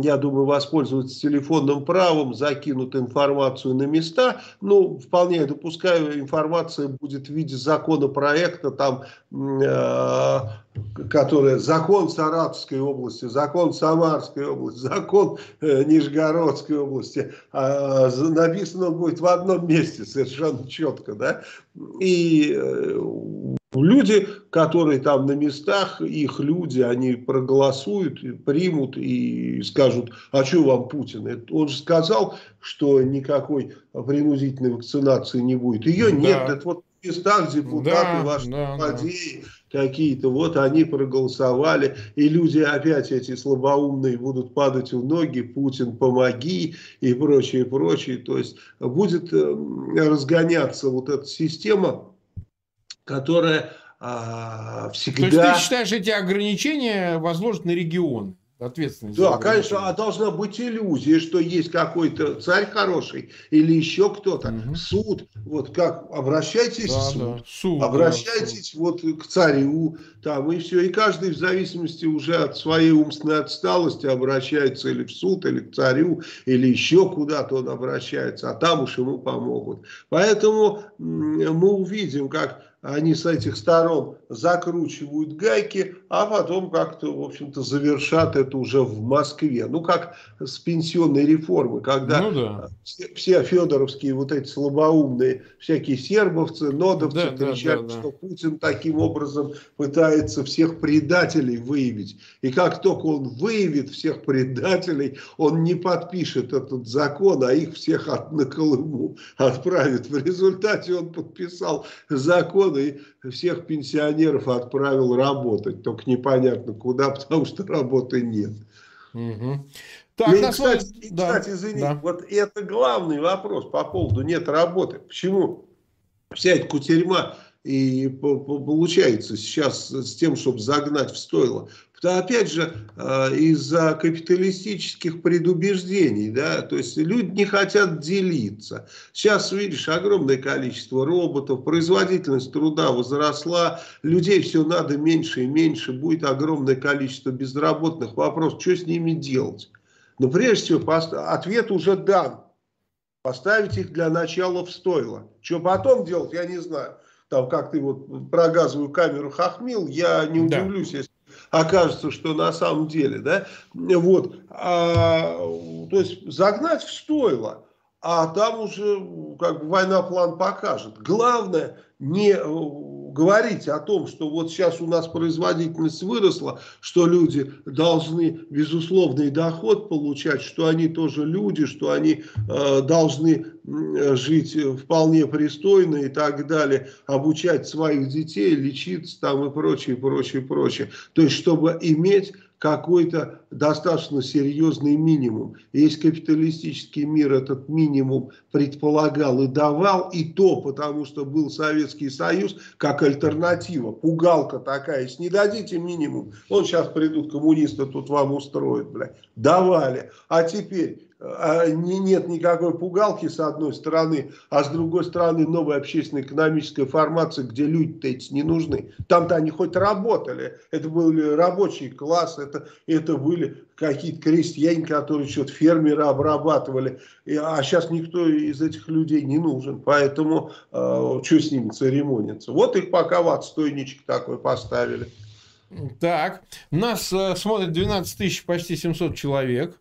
я думаю, воспользуются телефонным правом, закинут информацию на места. Ну, вполне допускаю, информация будет в виде законопроекта, там, э, который закон Саратовской области, закон Самарской области, закон э, Нижегородской области. Э, написано будет в одном месте совершенно четко, да. И э, Люди, которые там на местах, их люди, они проголосуют, примут и скажут, а что вам Путин? Он же сказал, что никакой принудительной вакцинации не будет. Ее нет, да. это вот в местах депутаты, да, ваши да, злодеи да. какие-то, вот они проголосовали, и люди опять эти слабоумные будут падать в ноги, Путин помоги и прочее, прочее. То есть будет э, разгоняться вот эта система, которая а, всегда... То есть ты считаешь, эти ограничения возложат на регион? Ответственность. Да, конечно, а должна быть иллюзия, что есть какой-то царь хороший или еще кто-то. Угу. Суд, вот как обращайтесь да, в суд, да. суд обращайтесь да, вот к царю, там и все. И каждый в зависимости уже от своей умственной отсталости обращается или в суд, или к царю, или еще куда-то он обращается, а там уж ему помогут. Поэтому мы увидим, как они с этих сторон закручивают гайки, а потом как-то, в общем-то, завершат это уже в Москве. Ну, как с пенсионной реформы, когда ну, да. все, все федоровские вот эти слабоумные, всякие сербовцы, нодовцы да, кричат, да, да, что Путин таким образом пытается всех предателей выявить. И как только он выявит всех предателей, он не подпишет этот закон, а их всех от, на Колыму отправит. В результате он подписал закон, и всех пенсионеров отправил работать. Только непонятно куда, потому что работы нет. Угу. Так, и, кстати, свой... и, да, кстати, извини, да. вот это главный вопрос по поводу нет работы. Почему вся эта кутерьма и получается сейчас с тем, чтобы загнать в стойло. То опять же, э, из-за капиталистических предубеждений, да, то есть люди не хотят делиться. Сейчас, видишь, огромное количество роботов, производительность труда возросла, людей все надо меньше и меньше, будет огромное количество безработных. Вопрос, что с ними делать? Но прежде всего, ответ уже дан. Поставить их для начала в стойло. Что потом делать, я не знаю. Там, как ты вот про газовую камеру хохмил, я не удивлюсь, да. если окажется, что на самом деле, да, вот, а, то есть загнать в стойло, а там уже как бы война план покажет. Главное не говорить о том, что вот сейчас у нас производительность выросла, что люди должны безусловный доход получать, что они тоже люди, что они э, должны жить вполне пристойно и так далее, обучать своих детей, лечиться там и прочее, прочее, прочее. То есть, чтобы иметь какой-то достаточно серьезный минимум. Есть капиталистический мир этот минимум предполагал и давал, и то потому, что был Советский Союз как альтернатива, пугалка такая. Если не дадите минимум, он сейчас придут коммунисты, тут вам устроят, бля. Давали. А теперь нет никакой пугалки с одной стороны, а с другой стороны новая общественно-экономическая формация, где люди-то эти не нужны. Там-то они хоть работали, это были рабочий класс, это, это были какие-то крестьяне, которые что-то фермеры обрабатывали, а сейчас никто из этих людей не нужен, поэтому э, что с ними церемониться. Вот их пока в отстойничек такой поставили. Так, нас э, смотрит 12 тысяч, почти 700 человек.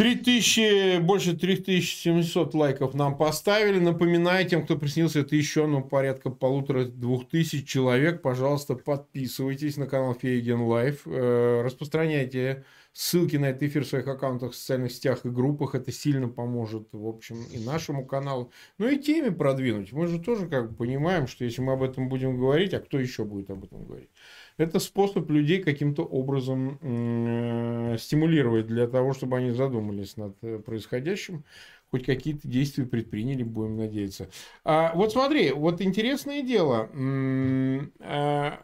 3000, больше 3700 лайков нам поставили. Напоминаю тем, кто присоединился, это еще ну, порядка полутора-двух тысяч человек. Пожалуйста, подписывайтесь на канал Фейгин Live. Э, распространяйте ссылки на этот эфир в своих аккаунтах в социальных сетях и группах. Это сильно поможет, в общем, и нашему каналу. Ну и теме продвинуть. Мы же тоже как бы понимаем, что если мы об этом будем говорить, а кто еще будет об этом говорить? Это способ людей каким-то образом э, стимулировать для того, чтобы они задумались над э, происходящим, хоть какие-то действия предприняли, будем надеяться. А, вот смотри, вот интересное дело. А,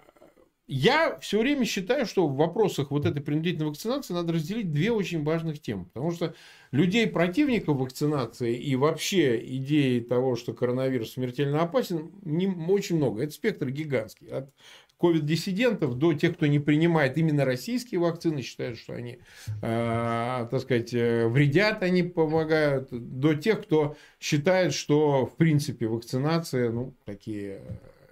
я все время считаю, что в вопросах вот этой принудительной вакцинации надо разделить две очень важных темы. Потому что людей, противников вакцинации и вообще идеи того, что коронавирус смертельно опасен, не, очень много. Это спектр гигантский. От ковид-диссидентов до тех, кто не принимает именно российские вакцины, считают, что они, э, так сказать, э, вредят, они помогают, до тех, кто считает, что, в принципе, вакцинация, ну, такие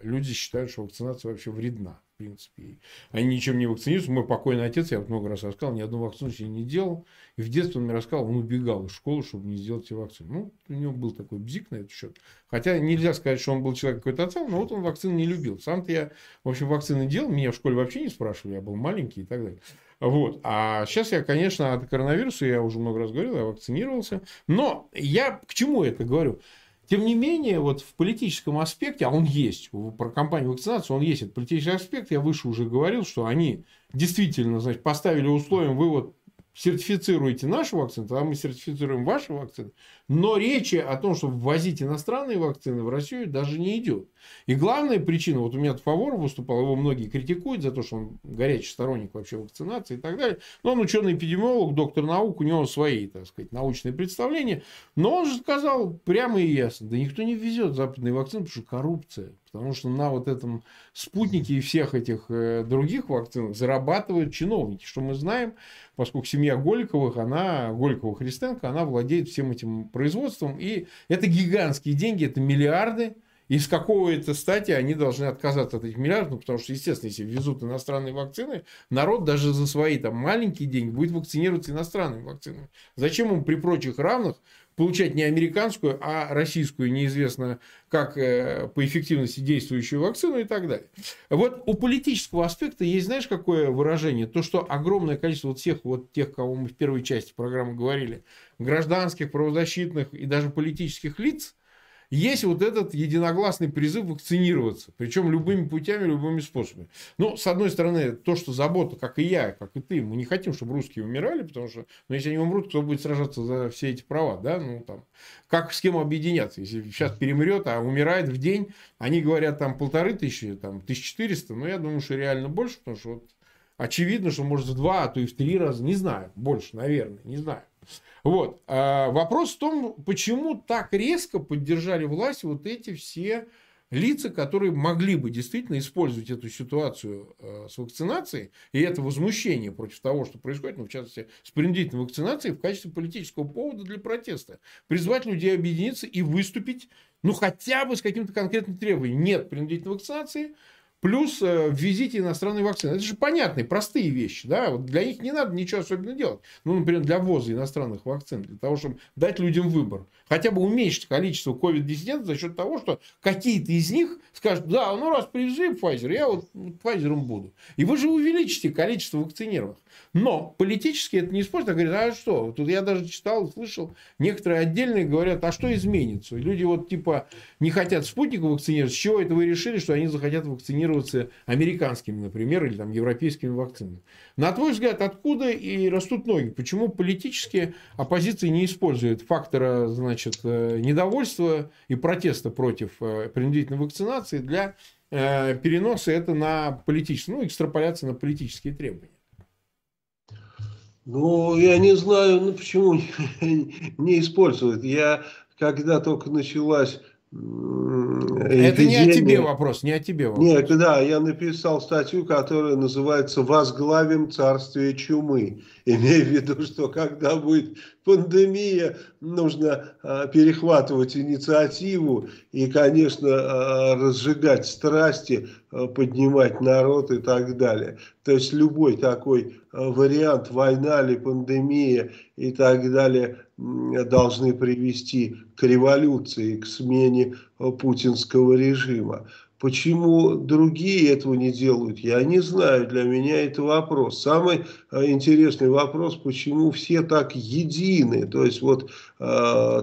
люди считают, что вакцинация вообще вредна принципе. Они ничем не вакцинируются. Мой покойный отец, я много раз рассказал, ни одну вакцину себе не делал. И в детстве он мне рассказал, он убегал из школы, чтобы не сделать эти вакцины. Ну, у него был такой бзик на этот счет. Хотя нельзя сказать, что он был человек какой-то отцом, но вот он вакцины не любил. Сам-то я, в общем, вакцины делал, меня в школе вообще не спрашивали, я был маленький и так далее. Вот. А сейчас я, конечно, от коронавируса, я уже много раз говорил, я вакцинировался. Но я к чему это говорю? Тем не менее, вот в политическом аспекте, а он есть, про кампанию вакцинации он есть, этот политический аспект, я выше уже говорил, что они действительно значит, поставили условием вывод сертифицируете нашу вакцину, тогда мы сертифицируем ваши вакцины. Но речи о том, чтобы ввозить иностранные вакцины в Россию, даже не идет. И главная причина, вот у меня Фавор выступал, его многие критикуют за то, что он горячий сторонник вообще вакцинации и так далее. Но он ученый-эпидемиолог, доктор наук, у него свои, так сказать, научные представления. Но он же сказал прямо и ясно, да никто не везет западные вакцины, потому что коррупция. Потому что на вот этом спутнике и всех этих э, других вакцинах зарабатывают чиновники, что мы знаем, поскольку семья Голиковых, она, Голикова Христенко, она владеет всем этим производством. И это гигантские деньги, это миллиарды. И с какого это стати они должны отказаться от этих миллиардов, ну, потому что, естественно, если везут иностранные вакцины, народ даже за свои там маленькие деньги будет вакцинироваться иностранными вакцинами. Зачем им при прочих равных получать не американскую, а российскую, неизвестно как э, по эффективности действующую вакцину и так далее. Вот у политического аспекта есть, знаешь, какое выражение? То, что огромное количество вот всех вот тех, кого мы в первой части программы говорили, гражданских, правозащитных и даже политических лиц – есть вот этот единогласный призыв вакцинироваться. Причем любыми путями, любыми способами. Ну, с одной стороны, то, что забота, как и я, как и ты, мы не хотим, чтобы русские умирали, потому что, ну, если они умрут, кто будет сражаться за все эти права, да, ну, там, как с кем объединяться? Если сейчас перемрет, а умирает в день, они говорят, там, полторы тысячи, там, тысяч четыреста, но я думаю, что реально больше, потому что вот очевидно, что может в два, а то и в три раза, не знаю, больше, наверное, не знаю. Вот. А вопрос в том, почему так резко поддержали власть вот эти все лица, которые могли бы действительно использовать эту ситуацию э, с вакцинацией и это возмущение против того, что происходит, ну, в частности, с принудительной вакцинацией в качестве политического повода для протеста. Призвать людей объединиться и выступить, ну, хотя бы с каким-то конкретным требованием. Нет принудительной вакцинации, Плюс э, ввезите иностранные вакцины. Это же понятные, простые вещи. Да? Вот для них не надо ничего особенно делать. Ну, например, для ввоза иностранных вакцин. Для того, чтобы дать людям выбор. Хотя бы уменьшить количество COVID-диссидентов за счет того, что какие-то из них скажут, да, ну раз привезли Pfizer, я вот Pfizer буду. И вы же увеличите количество вакцинированных. Но политически это не используют. Говорят, а что? Тут я даже читал, слышал, некоторые отдельные говорят, а что изменится? Люди вот типа не хотят спутников вакцинировать. С чего это вы решили, что они захотят вакцинироваться американскими, например, или там европейскими вакцинами? На твой взгляд, откуда и растут ноги? Почему политически оппозиция не использует фактора значит, э, недовольства и протеста против э, принудительной вакцинации для э, переноса это на политические, ну, экстраполяции на политические требования? Ну, я не знаю, ну почему не используют. Я, когда только началась это не о тебе вопрос, не о тебе вопрос. Нет, да, я написал статью, которая называется «Возглавим царствие чумы». Имея в виду, что когда будет пандемия, нужно а, перехватывать инициативу и, конечно, а, разжигать страсти, а, поднимать народ и так далее. То есть любой такой вариант, война или пандемия и так далее, должны привести к революции, к смене путинского режима. Почему другие этого не делают, я не знаю. Для меня это вопрос. Самый э, интересный вопрос, почему все так едины. То есть вот э,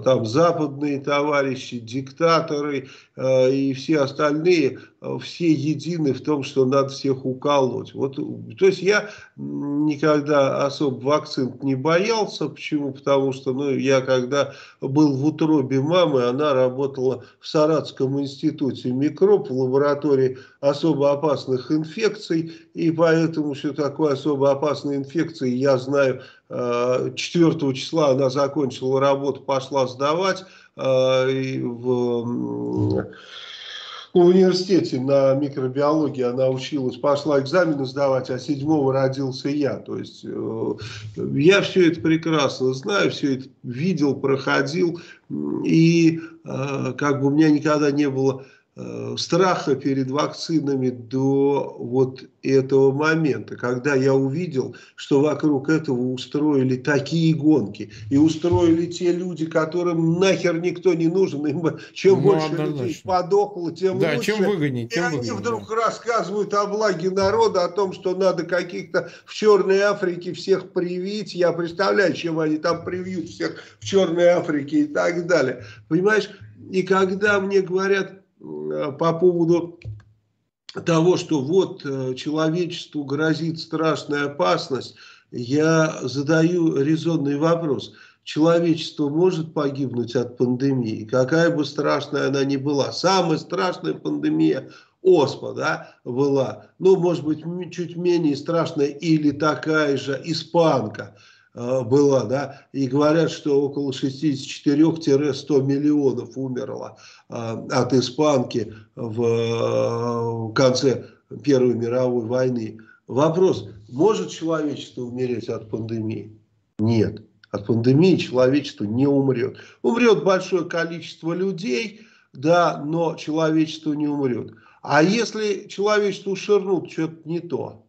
там западные товарищи, диктаторы э, и все остальные, э, все едины в том, что надо всех уколоть. Вот, то есть я никогда особо вакцин не боялся. Почему? Потому что ну, я когда был в утробе мамы, она работала в Саратском институте микроб в лаборатории особо опасных инфекций, и поэтому что такое особо опасные инфекции, я знаю, 4 э, числа она закончила работу, пошла сдавать э, в университете на микробиологии она училась, пошла экзамены сдавать, а седьмого родился я. То есть э, я все это прекрасно знаю, все это видел, проходил. И как бы у меня никогда не было страха перед вакцинами до вот этого момента, когда я увидел, что вокруг этого устроили такие гонки, и устроили те люди, которым нахер никто не нужен, им чем ну, больше однозначно. людей подохло, тем да, лучше. чем выгонить, и выгонить, они вдруг да. рассказывают о благе народа, о том, что надо каких-то в Черной Африке всех привить, я представляю, чем они там привьют всех в Черной Африке и так далее. Понимаешь, и когда мне говорят, Э, по поводу того, что вот э, человечеству грозит страшная опасность, я задаю резонный вопрос. Человечество может погибнуть от пандемии, какая бы страшная она ни была. Самая страшная пандемия оспа, да, была. Ну, может быть, чуть менее страшная или такая же испанка. Э, была, да, и говорят, что около 64-100 миллионов умерло э, от испанки в э, конце Первой мировой войны. Вопрос, может человечество умереть от пандемии? Нет. От пандемии человечество не умрет. Умрет большое количество людей, да, но человечество не умрет. А если человечество ширнут что-то не то,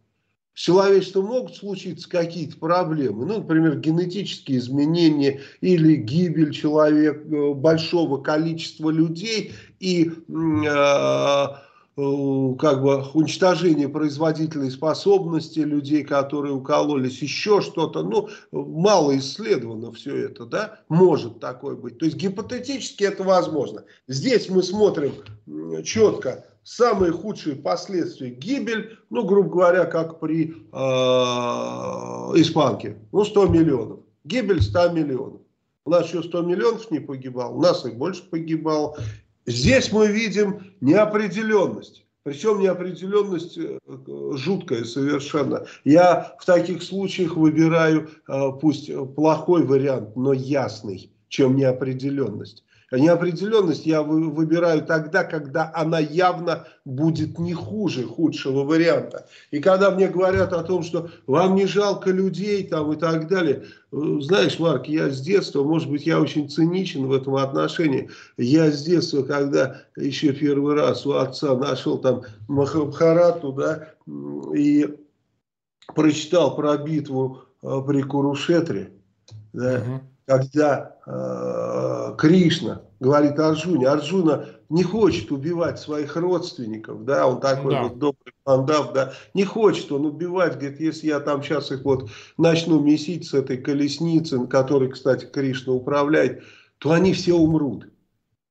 с человечеством могут случиться какие-то проблемы, ну, например, генетические изменения или гибель человека, э, большого количества людей и э, э, как бы уничтожение производительной способности людей, которые укололись, еще что-то, ну, мало исследовано все это, да, может такое быть. То есть гипотетически это возможно. Здесь мы смотрим четко самые худшие последствия гибель, ну, грубо говоря, как при э, испанке, ну, 100 миллионов. Гибель 100 миллионов. У нас еще 100 миллионов не погибало, у нас их больше погибало. Здесь мы видим неопределенность. Причем неопределенность э, жуткая совершенно. Я в таких случаях выбираю, э, пусть плохой вариант, но ясный, чем неопределенность. Неопределенность я выбираю тогда, когда она явно будет не хуже худшего варианта. И когда мне говорят о том, что вам не жалко людей там и так далее, э, знаешь, Марк, я с детства, может быть, я очень циничен в этом отношении, я с детства, когда еще первый раз у отца нашел там Махабхарату, да, и прочитал про битву э, при Курушетре, да, угу когда э, Кришна говорит Арджуне, Арджуна не хочет убивать своих родственников, да, он такой да. вот добрый пандав, да, не хочет он убивать, говорит, если я там сейчас их вот начну месить с этой колесницы, которой, кстати, Кришна управляет, то они все умрут.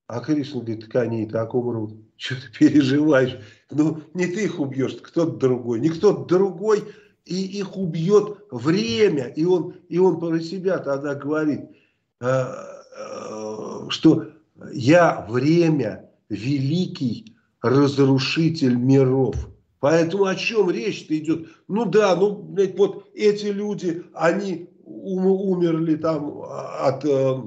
А Кришна говорит, так они и так умрут. Что ты переживаешь? Ну, не ты их убьешь, кто-то другой. Не кто-то другой, и их убьет время. И он, и он про себя тогда говорит, э, э, что я время великий разрушитель миров. Поэтому о чем речь-то идет? Ну да, ну вот эти люди, они умерли там от э,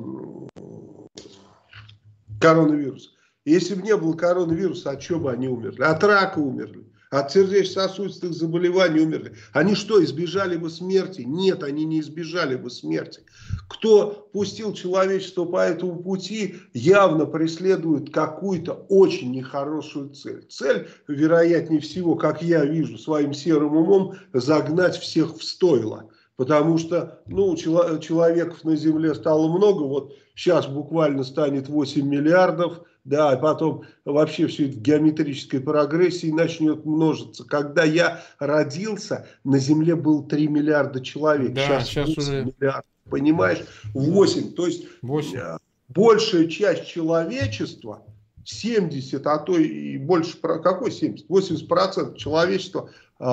коронавируса. Если бы не было коронавируса, от чего бы они умерли? От рака умерли. От сердечно-сосудистых заболеваний умерли. Они что, избежали бы смерти? Нет, они не избежали бы смерти. Кто пустил человечество по этому пути, явно преследует какую-то очень нехорошую цель. Цель, вероятнее всего, как я вижу своим серым умом, загнать всех в стойло. Потому что ну, человеков на Земле стало много, вот сейчас буквально станет 8 миллиардов, да, и потом вообще все это в геометрической прогрессии начнет множиться. Когда я родился, на Земле был 3 миллиарда человек, да, сейчас, сейчас уже... миллиардов, понимаешь? 8, то есть 8. Э, большая часть человечества, 70, а то и больше, какой 70? 80% человечества э,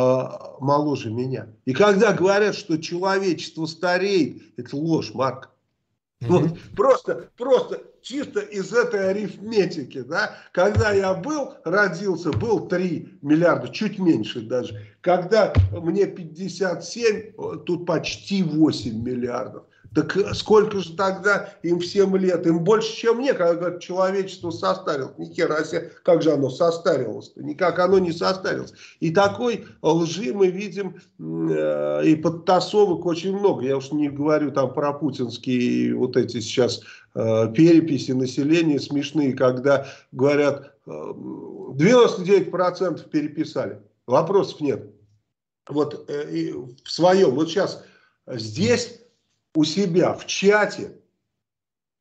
моложе меня. И когда говорят, что человечество стареет, это ложь, Марк. Mm-hmm. Вот, просто, просто чисто из этой арифметики, да, когда я был, родился, был 3 миллиарда, чуть меньше даже. Когда мне 57, тут почти 8 миллиардов. Так сколько же тогда им всем лет? Им больше, чем мне, когда человечество состарилось. Ни хера себе, как же оно состарилось-то? Никак оно не состарилось. И такой лжи мы видим э, и подтасовок очень много. Я уж не говорю там про путинские вот эти сейчас э, переписи населения смешные, когда говорят э, 99% переписали. Вопросов нет. Вот э, в своем, вот сейчас здесь у себя в чате,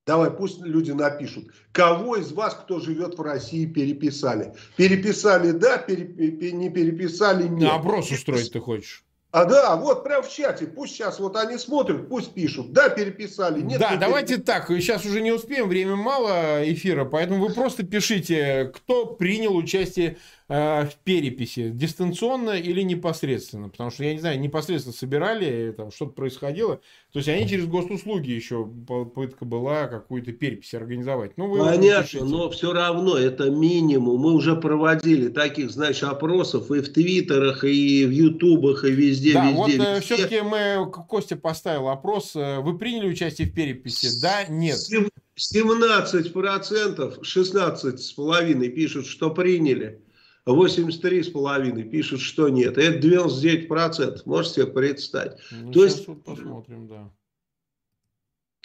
давай пусть люди напишут, кого из вас, кто живет в России, переписали. Переписали да, переп... не переписали нет. На опрос устроить ты хочешь? А да, вот прям в чате, пусть сейчас вот они смотрят, пусть пишут, да, переписали, нет. Да, не давайте так, сейчас уже не успеем, время мало эфира, поэтому вы просто пишите, кто принял участие в переписи дистанционно или непосредственно? Потому что, я не знаю, непосредственно собирали, там что-то происходило. То есть они через госуслуги еще попытка была какую-то перепись организовать. Ну, вы Понятно, но все равно это минимум. Мы уже проводили таких, знаешь, опросов и в Твиттерах, и в Ютубах, и везде, да, везде. вот везде. все-таки мы, Костя поставил опрос. Э, вы приняли участие в переписи? Да, нет. 17%, 16,5% пишут, что приняли. 83,5 пишут, что нет. Это 99%. Можете себе представить. Ну, То есть, вот посмотрим, да.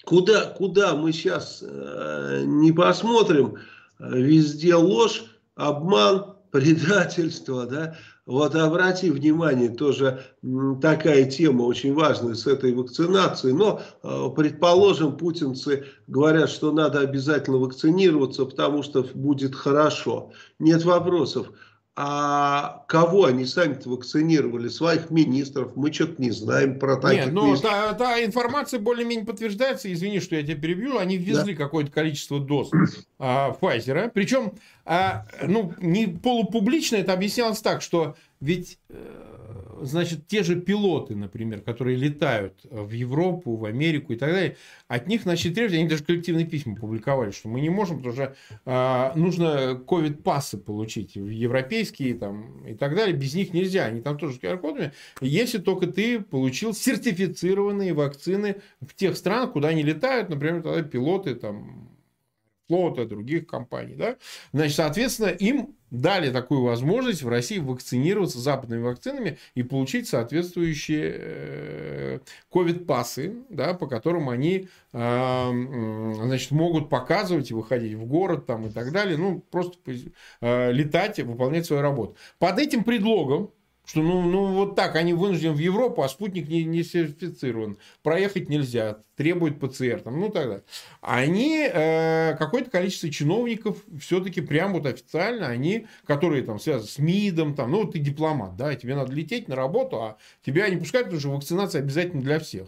Куда, куда мы сейчас э, не посмотрим, везде ложь, обман, предательство, да. Вот обрати внимание, тоже такая тема очень важная с этой вакцинацией. Но, э, предположим, путинцы говорят, что надо обязательно вакцинироваться, потому что будет хорошо. Нет вопросов. А кого они сами вакцинировали? Своих министров? Мы что-то не знаем про таких Нет, ну, та, та информация более-менее подтверждается. Извини, что я тебя перебью. Они ввезли да. какое-то количество доз а, Pfizer. Причем, а, ну, не полупублично это объяснялось так, что ведь э, значит, те же пилоты, например, которые летают в Европу, в Америку и так далее, от них начали требовать, они даже коллективные письма публиковали, что мы не можем, потому что э, нужно ковид-пассы получить, европейские там и так далее, без них нельзя, они там тоже с QR-кодами, если только ты получил сертифицированные вакцины в тех странах, куда они летают, например, тогда пилоты там флота, других компаний, да, значит, соответственно, им дали такую возможность в России вакцинироваться западными вакцинами и получить соответствующие ковид-пассы, да, по которым они э, значит, могут показывать и выходить в город там, и так далее, ну, просто э, летать, выполнять свою работу. Под этим предлогом что ну, ну вот так, они вынуждены в Европу, а спутник не, не сертифицирован. Проехать нельзя, требует ПЦР. Там, ну тогда. Они, э, какое-то количество чиновников, все-таки прям вот официально, они, которые там связаны с МИДом, там, ну ты дипломат, да, тебе надо лететь на работу, а тебя не пускают, потому что вакцинация обязательно для всех.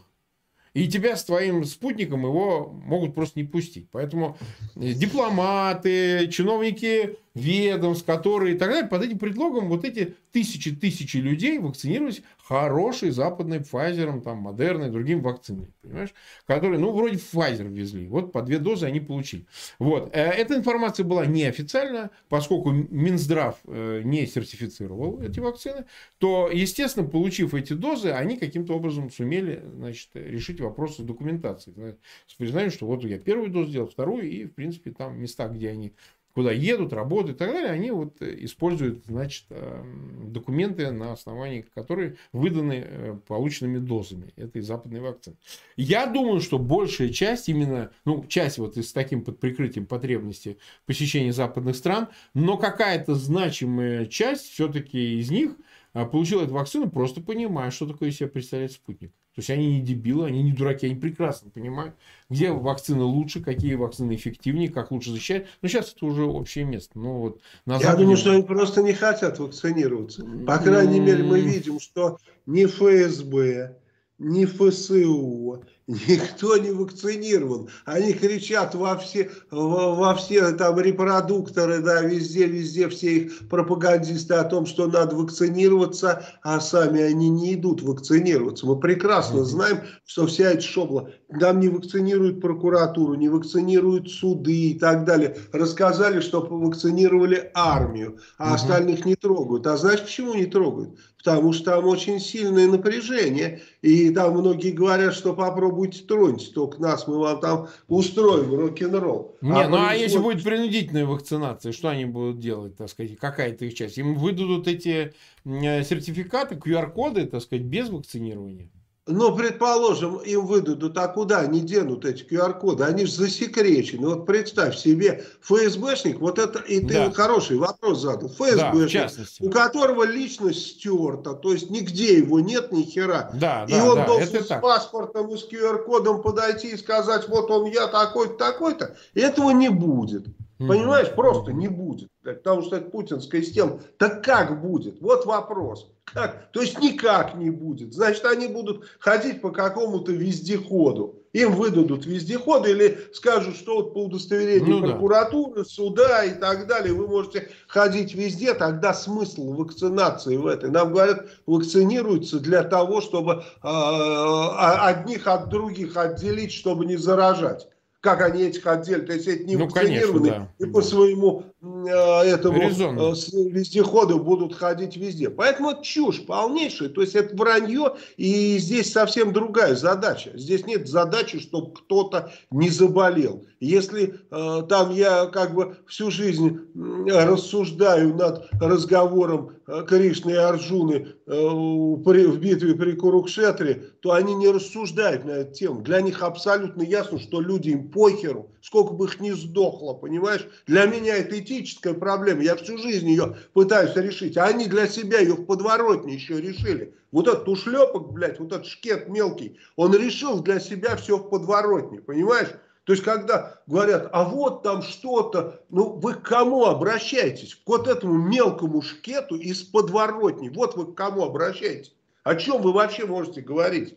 И тебя с твоим спутником его могут просто не пустить. Поэтому дипломаты, чиновники ведомств, которые и так далее. Под этим предлогом вот эти тысячи-тысячи людей вакцинировались хорошей западной Pfizer, там, Модерной, другими вакцинами, понимаешь? Которые, ну, вроде Pfizer везли. Вот по две дозы они получили. Вот. Э, эта информация была неофициальная, поскольку Минздрав э, не сертифицировал эти вакцины, то, естественно, получив эти дозы, они каким-то образом сумели, значит, решить вопросы документации. С признанием, что вот я первую дозу сделал, вторую, и, в принципе, там места, где они куда едут, работают и так далее, они вот используют, значит, эм, документы, на основании которых выданы э, полученными дозами этой западной вакцины. Я думаю, что большая часть именно, ну, часть вот с таким под прикрытием потребности посещения западных стран, но какая-то значимая часть все-таки из них э, получила эту вакцину, просто понимая, что такое себя представляет спутник. То есть они не дебилы, они не дураки, они прекрасно понимают, где вакцины лучше, какие вакцины эффективнее, как лучше защищать. Но сейчас это уже общее место. Но вот на Я Западе... думаю, что они просто не хотят вакцинироваться. По крайней мере, мы видим, что ни ФСБ, ни ФСУ, Никто не вакцинирован. Они кричат во все, во, во все там репродукторы, да, везде, везде все их пропагандисты о том, что надо вакцинироваться, а сами они не идут вакцинироваться. Мы прекрасно знаем, что вся эта шобла, нам не вакцинируют прокуратуру, не вакцинируют суды и так далее. Рассказали, что вакцинировали армию, а угу. остальных не трогают. А знаешь, почему не трогают? Потому что там очень сильное напряжение, и там многие говорят, что попробуйте тронуть, только нас, мы вам там устроим рок-н-ролл. Не, а ну а если будет принудительная вакцинация, что они будут делать, так сказать, какая-то их часть? Им выдадут эти э, сертификаты, QR-коды, так сказать, без вакцинирования? Ну, предположим, им выдадут, а куда они денут эти QR-коды? Они же засекречены. Вот представь себе, ФСБшник, вот это, и ты да. хороший вопрос задал. ФСБшник, да, у которого личность стерта, то есть нигде его нет ни хера. Да, и да, он да, должен с так. паспортом и с QR-кодом подойти и сказать, вот он я такой-то, такой-то. Этого не будет. Понимаешь, просто не будет. Потому что это путинская система. Так как будет? Вот вопрос. Как? То есть никак не будет. Значит, они будут ходить по какому-то вездеходу. Им выдадут вездеходы или скажут, что вот по удостоверению ну, прокуратуры, да. суда и так далее вы можете ходить везде. Тогда смысл вакцинации в этой. Нам говорят, вакцинируются для того, чтобы э, одних от других отделить, чтобы не заражать как они этих отделят, то есть это не ну, конечно, да. и по своему этому э, вездеходу будут ходить везде. Поэтому это чушь полнейшая, то есть это вранье, и здесь совсем другая задача. Здесь нет задачи, чтобы кто-то не заболел. Если э, там я как бы всю жизнь рассуждаю над разговором э, Кришны и Арджуны э, при, в битве при Курукшетре, то они не рассуждают на эту тему. Для них абсолютно ясно, что люди им похеру, сколько бы их ни сдохло, понимаешь? Для меня это этическая проблема, я всю жизнь ее пытаюсь решить, а они для себя ее в подворотне еще решили. Вот этот ушлепок, блядь, вот этот шкет мелкий, он решил для себя все в подворотне, понимаешь? То есть, когда говорят, а вот там что-то, ну вы к кому обращаетесь? К вот этому мелкому шкету из подворотни. Вот вы к кому обращаетесь. О чем вы вообще можете говорить?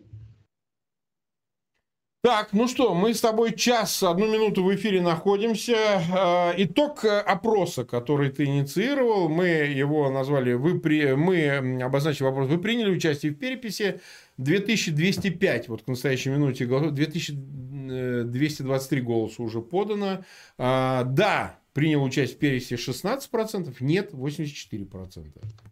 Так, ну что, мы с тобой час, одну минуту в эфире находимся. Э, итог опроса, который ты инициировал, мы его назвали, вы при, мы обозначили вопрос, вы приняли участие в переписи 2205, вот к настоящей минуте, 2223 голоса уже подано. А, да, принял участие в переписи 16%, нет 84%.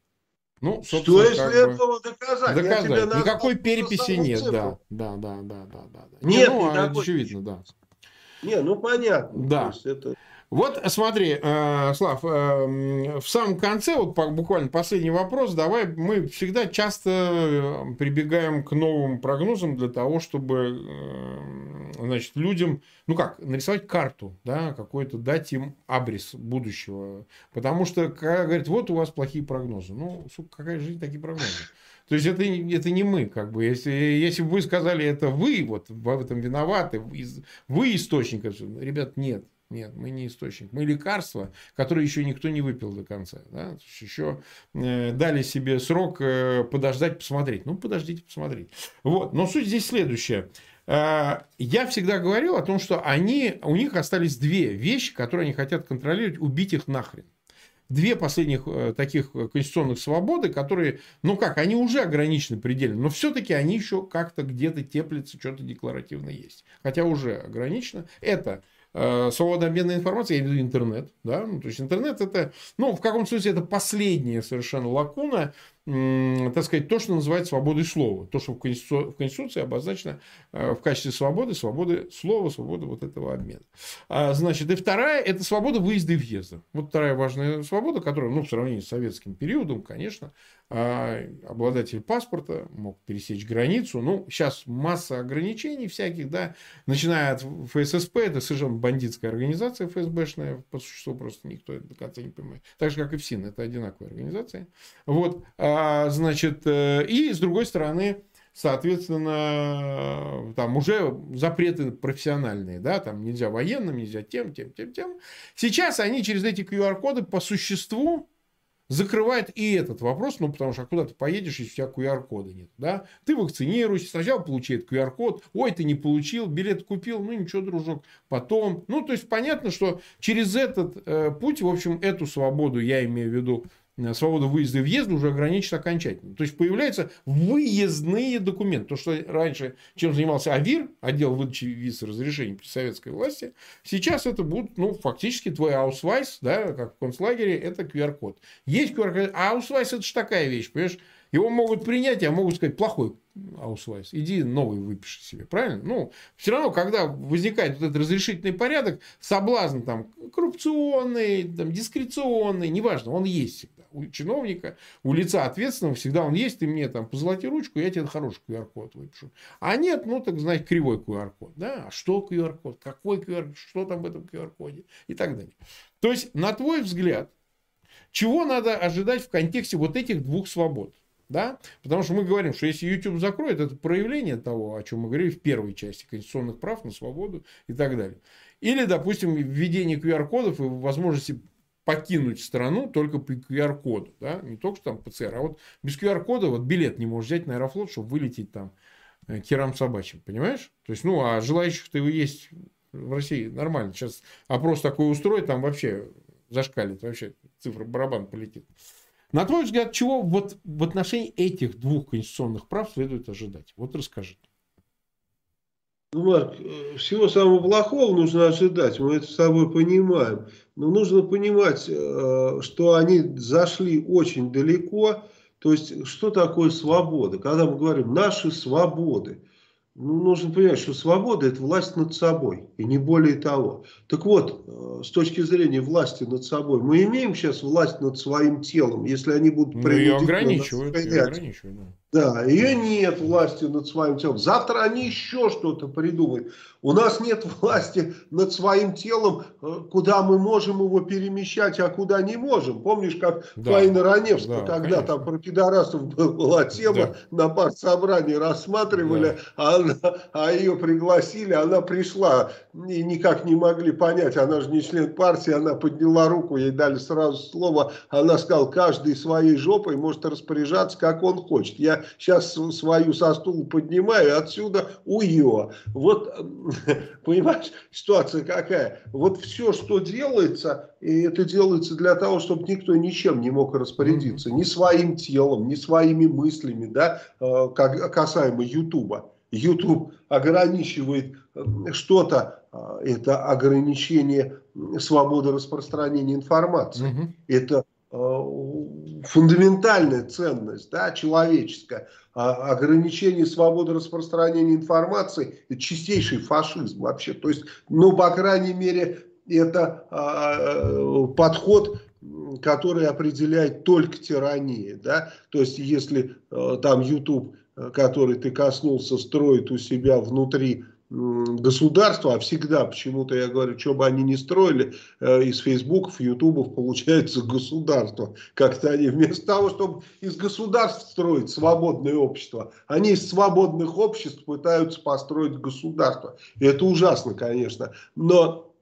Ну, что если этого доказать? Доказать. Никакой переписи нет, да. Да, да, да, да, да. Нет, Не, ну, а очевидно, да. Не, ну понятно. Да. это... Вот смотри, э, Слав, э, в самом конце, вот буквально последний вопрос, давай, мы всегда часто э, прибегаем к новым прогнозам для того, чтобы значит, людям, ну как, нарисовать карту, да, какой-то, дать им абрис будущего. Потому что, когда говорят, вот у вас плохие прогнозы. Ну, сука, какая жизнь, такие прогнозы. То есть это, это не мы, как бы. Если, если бы вы сказали, это вы, вот в этом виноваты, вы источник, ребят, нет. Нет, мы не источник. Мы лекарство, которое еще никто не выпил до конца. Да? Еще э, дали себе срок э, подождать, посмотреть. Ну, подождите, посмотреть. Вот. Но суть здесь следующая. Э, я всегда говорил о том, что они, у них остались две вещи, которые они хотят контролировать, убить их нахрен. две последних э, таких конституционных свободы, которые, ну как, они уже ограничены предельно, но все-таки они еще как-то где-то теплятся, что-то декларативно есть. Хотя уже ограничено. Это свобода обмена информацией, я имею в виду интернет. Да? Ну, то есть интернет это, ну, в каком смысле это последняя совершенно лакуна, так сказать, то, что называют свободой слова. То, что в Конституции, в Конституции обозначено э, в качестве свободы, свободы слова, свободы вот этого обмена. А, значит, и вторая – это свобода выезда и въезда. Вот вторая важная свобода, которая, ну, в сравнении с советским периодом, конечно, а, обладатель паспорта мог пересечь границу. Ну, сейчас масса ограничений всяких, да, начиная от ФССП, это совершенно бандитская организация ФСБшная, по существу просто никто до конца не понимает. Так же, как и ФСИН, это одинаковая организация. Вот, а, значит, э, и с другой стороны, соответственно, там уже запреты профессиональные, да, там нельзя военным, нельзя тем, тем, тем, тем. Сейчас они через эти QR-коды по существу закрывает и этот вопрос, ну, потому что куда ты поедешь, если у тебя QR-кода нет, да? Ты вакцинируешься, сначала получи этот QR-код, ой, ты не получил, билет купил, ну, ничего, дружок, потом. Ну, то есть, понятно, что через этот э, путь, в общем, эту свободу, я имею в виду, Э, свобода выезда и въезда уже ограничена окончательно. То есть появляются выездные документы. То, что раньше чем занимался ОВИР, отдел выдачи виз и разрешений при советской власти, сейчас это будет, ну, фактически твой аусвайс, да, как в концлагере, это QR-код. Есть QR-код, а аусвайс это же такая вещь, понимаешь? Его могут принять, а могут сказать, плохой аусвайс, иди новый выпиши себе, правильно? Ну, все равно, когда возникает вот этот разрешительный порядок, соблазн там коррупционный, там, дискреционный, неважно, он есть у чиновника, у лица ответственного всегда он есть, ты мне там позолоти ручку, я тебе хороший QR-код выпишу. А нет, ну так, знаете, кривой QR-код. Да? А что QR-код? Какой QR-код? Что там в этом QR-коде? И так далее. То есть, на твой взгляд, чего надо ожидать в контексте вот этих двух свобод? Да? Потому что мы говорим, что если YouTube закроет, это проявление того, о чем мы говорили в первой части конституционных прав на свободу и так далее. Или, допустим, введение QR-кодов и возможности покинуть страну только по QR-коду. Да? Не только что там ПЦР, а вот без QR-кода вот билет не можешь взять на Аэрофлот, чтобы вылететь там э, керам собачьим. Понима-то? То есть, ну, а желающих-то его есть в России нормально. Сейчас опрос такой устроить, там вообще зашкалит, вообще цифра барабан полетит. На твой взгляд, чего вот в отношении этих двух конституционных прав следует ожидать? Вот расскажи. Ну, Марк, э, всего самого плохого нужно ожидать, мы это с тобой понимаем. Но нужно понимать, э, что они зашли очень далеко. То есть, что такое свобода? Когда мы говорим «наши свободы», ну, нужно понимать, что свобода – это власть над собой, и не более того. Так вот, э, с точки зрения власти над собой, мы имеем сейчас власть над своим телом, если они будут ну, ее ограничивают, ее ограничивают, да. Да, ее нет власти над своим телом. Завтра они еще что-то придумают. У нас нет власти над своим телом, э, куда мы можем его перемещать, а куда не можем. Помнишь, как да. Фаина Раневская, да, когда конечно. там про пидорасов была тема, да. на партсобрании рассматривали, да. а, она, а ее пригласили, она пришла, и никак не могли понять, она же не член партии, она подняла руку, ей дали сразу слово, она сказала, каждый своей жопой может распоряжаться, как он хочет. Я сейчас свою со стула поднимаю, отсюда уё. Вот, понимаешь, ситуация какая? Вот все, что делается, и это делается для того, чтобы никто ничем не мог распорядиться. Ни своим телом, ни своими мыслями, да, э, как, касаемо Ютуба. YouTube ограничивает э, что-то, э, это ограничение свободы распространения информации. Угу. Это фундаментальная ценность, да, человеческая, а ограничение свободы распространения информации, это чистейший фашизм вообще. То есть, ну, по крайней мере, это а, подход, который определяет только тирания, да, то есть, если а, там YouTube, который ты коснулся, строит у себя внутри государства, а всегда почему-то я говорю, что бы они ни строили, э, из фейсбуков, ютубов получается государство. Как-то они вместо того, чтобы из государств строить свободное общество, они из свободных обществ пытаются построить государство. И это ужасно, конечно. Но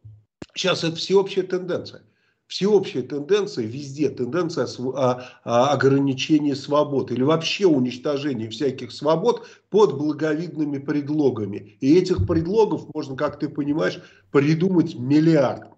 сейчас это всеобщая тенденция всеобщая тенденция, везде тенденция а, а, ограничения свобод или вообще уничтожения всяких свобод под благовидными предлогами. И этих предлогов можно, как ты понимаешь, придумать миллиард.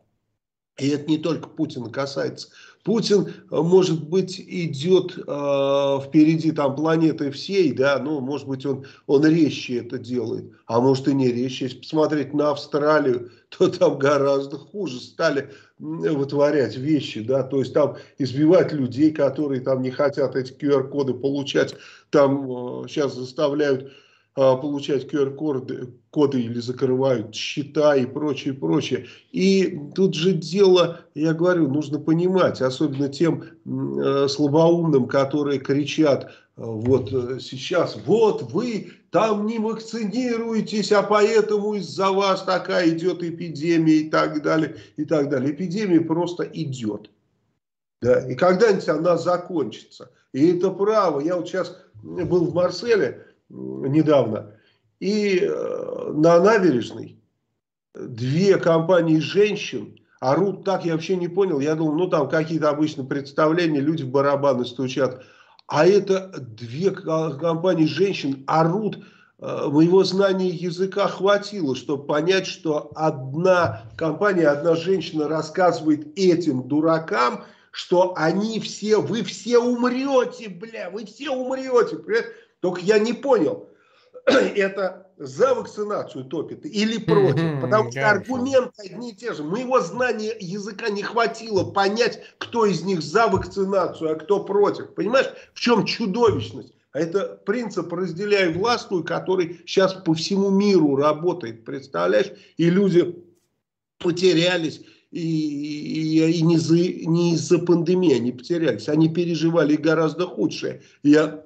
И это не только Путина касается. Путин, э, может быть, идет э, впереди там планеты всей, да, ну, может быть, он, он резче это делает, а может и не резче. Если посмотреть на Австралию, то там гораздо хуже стали вытворять вещи, да, то есть там избивать людей, которые там не хотят эти QR-коды получать, там э, сейчас заставляют получать QR-коды коды или закрывают счета и прочее, прочее. И тут же дело, я говорю, нужно понимать, особенно тем э, слабоумным, которые кричат, э, вот э, сейчас, вот вы там не вакцинируетесь, а поэтому из-за вас такая идет эпидемия и так далее, и так далее. Эпидемия просто идет. Да, и когда-нибудь она закончится. И это право. Я вот сейчас был в Марселе, недавно. И э, на набережной две компании женщин орут так, я вообще не понял. Я думал, ну там какие-то обычные представления, люди в барабаны стучат. А это две компании женщин орут. Э, моего знания языка хватило, чтобы понять, что одна компания, одна женщина рассказывает этим дуракам, что они все, вы все умрете, бля, вы все умрете. Только я не понял, это за вакцинацию топит или против. Потому что аргументы одни и те же. Моего знания языка не хватило понять, кто из них за вакцинацию, а кто против. Понимаешь, в чем чудовищность? А это принцип «разделяй властную», который сейчас по всему миру работает. Представляешь? И люди потерялись. И, и, и не, за, не из-за пандемии они потерялись. Они переживали гораздо худшее. Я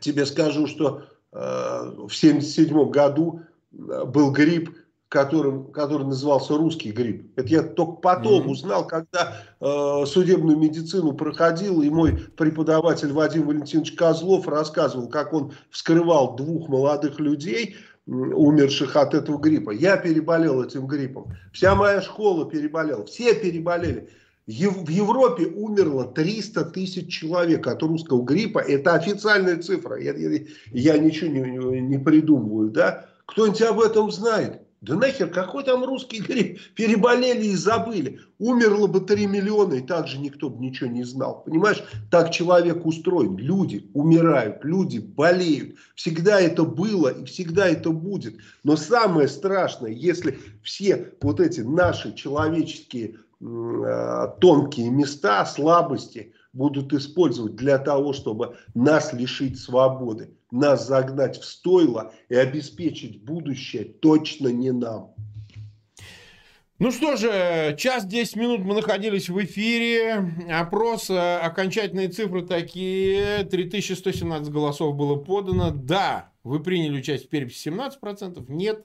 тебе скажу, что э, в 1977 году э, был грипп, которым, который назывался русский грипп. Это я только потом mm-hmm. узнал, когда э, судебную медицину проходил, и мой преподаватель Вадим Валентинович Козлов рассказывал, как он вскрывал двух молодых людей, умерших от этого гриппа. Я переболел этим гриппом. Вся моя школа переболела. Все переболели. В Европе умерло 300 тысяч человек от русского гриппа. Это официальная цифра. Я, я, я ничего не, не придумываю. Да? Кто-нибудь об этом знает? Да нахер, какой там русский грипп? Переболели и забыли. Умерло бы 3 миллиона, и так же никто бы ничего не знал. Понимаешь, так человек устроен. Люди умирают, люди болеют. Всегда это было и всегда это будет. Но самое страшное, если все вот эти наши человеческие тонкие места, слабости будут использовать для того, чтобы нас лишить свободы, нас загнать в стойло и обеспечить будущее точно не нам. Ну что же, час 10 минут мы находились в эфире. Опрос, э, окончательные цифры такие. 3117 голосов было подано. Да, вы приняли участие в переписи 17%. Нет,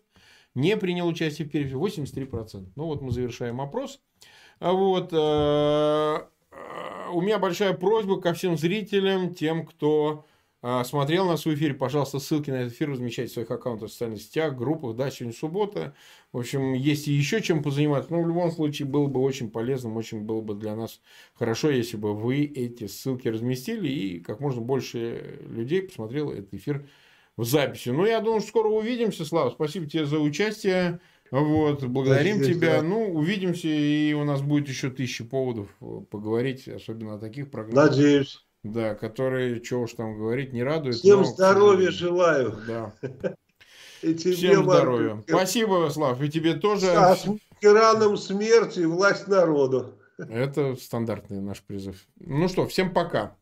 не принял участие в переписи 83%. Ну вот мы завершаем опрос. Вот. Э, э, у меня большая просьба ко всем зрителям, тем, кто э, смотрел на свой эфир, пожалуйста, ссылки на этот эфир размещайте в своих аккаунтах в социальных сетях, группах. Да, сегодня суббота. В общем, есть и еще чем позаниматься. Но в любом случае было бы очень полезным, очень было бы для нас хорошо, если бы вы эти ссылки разместили и как можно больше людей посмотрело этот эфир в записи. Ну, я думаю, что скоро увидимся, Слава. Спасибо тебе за участие. Вот, благодарим Спасибо, тебя. Да. Ну, увидимся, и у нас будет еще тысячи поводов э, поговорить, особенно о таких программах. Надеюсь. Да, которые, чего уж там говорить, не радуют. Всем но, здоровья желаю. Да. И тебе, Всем здоровья. Марк... Спасибо, Слав, и тебе тоже. А с раном смерти власть народу. Это стандартный наш призыв. Ну что, всем пока.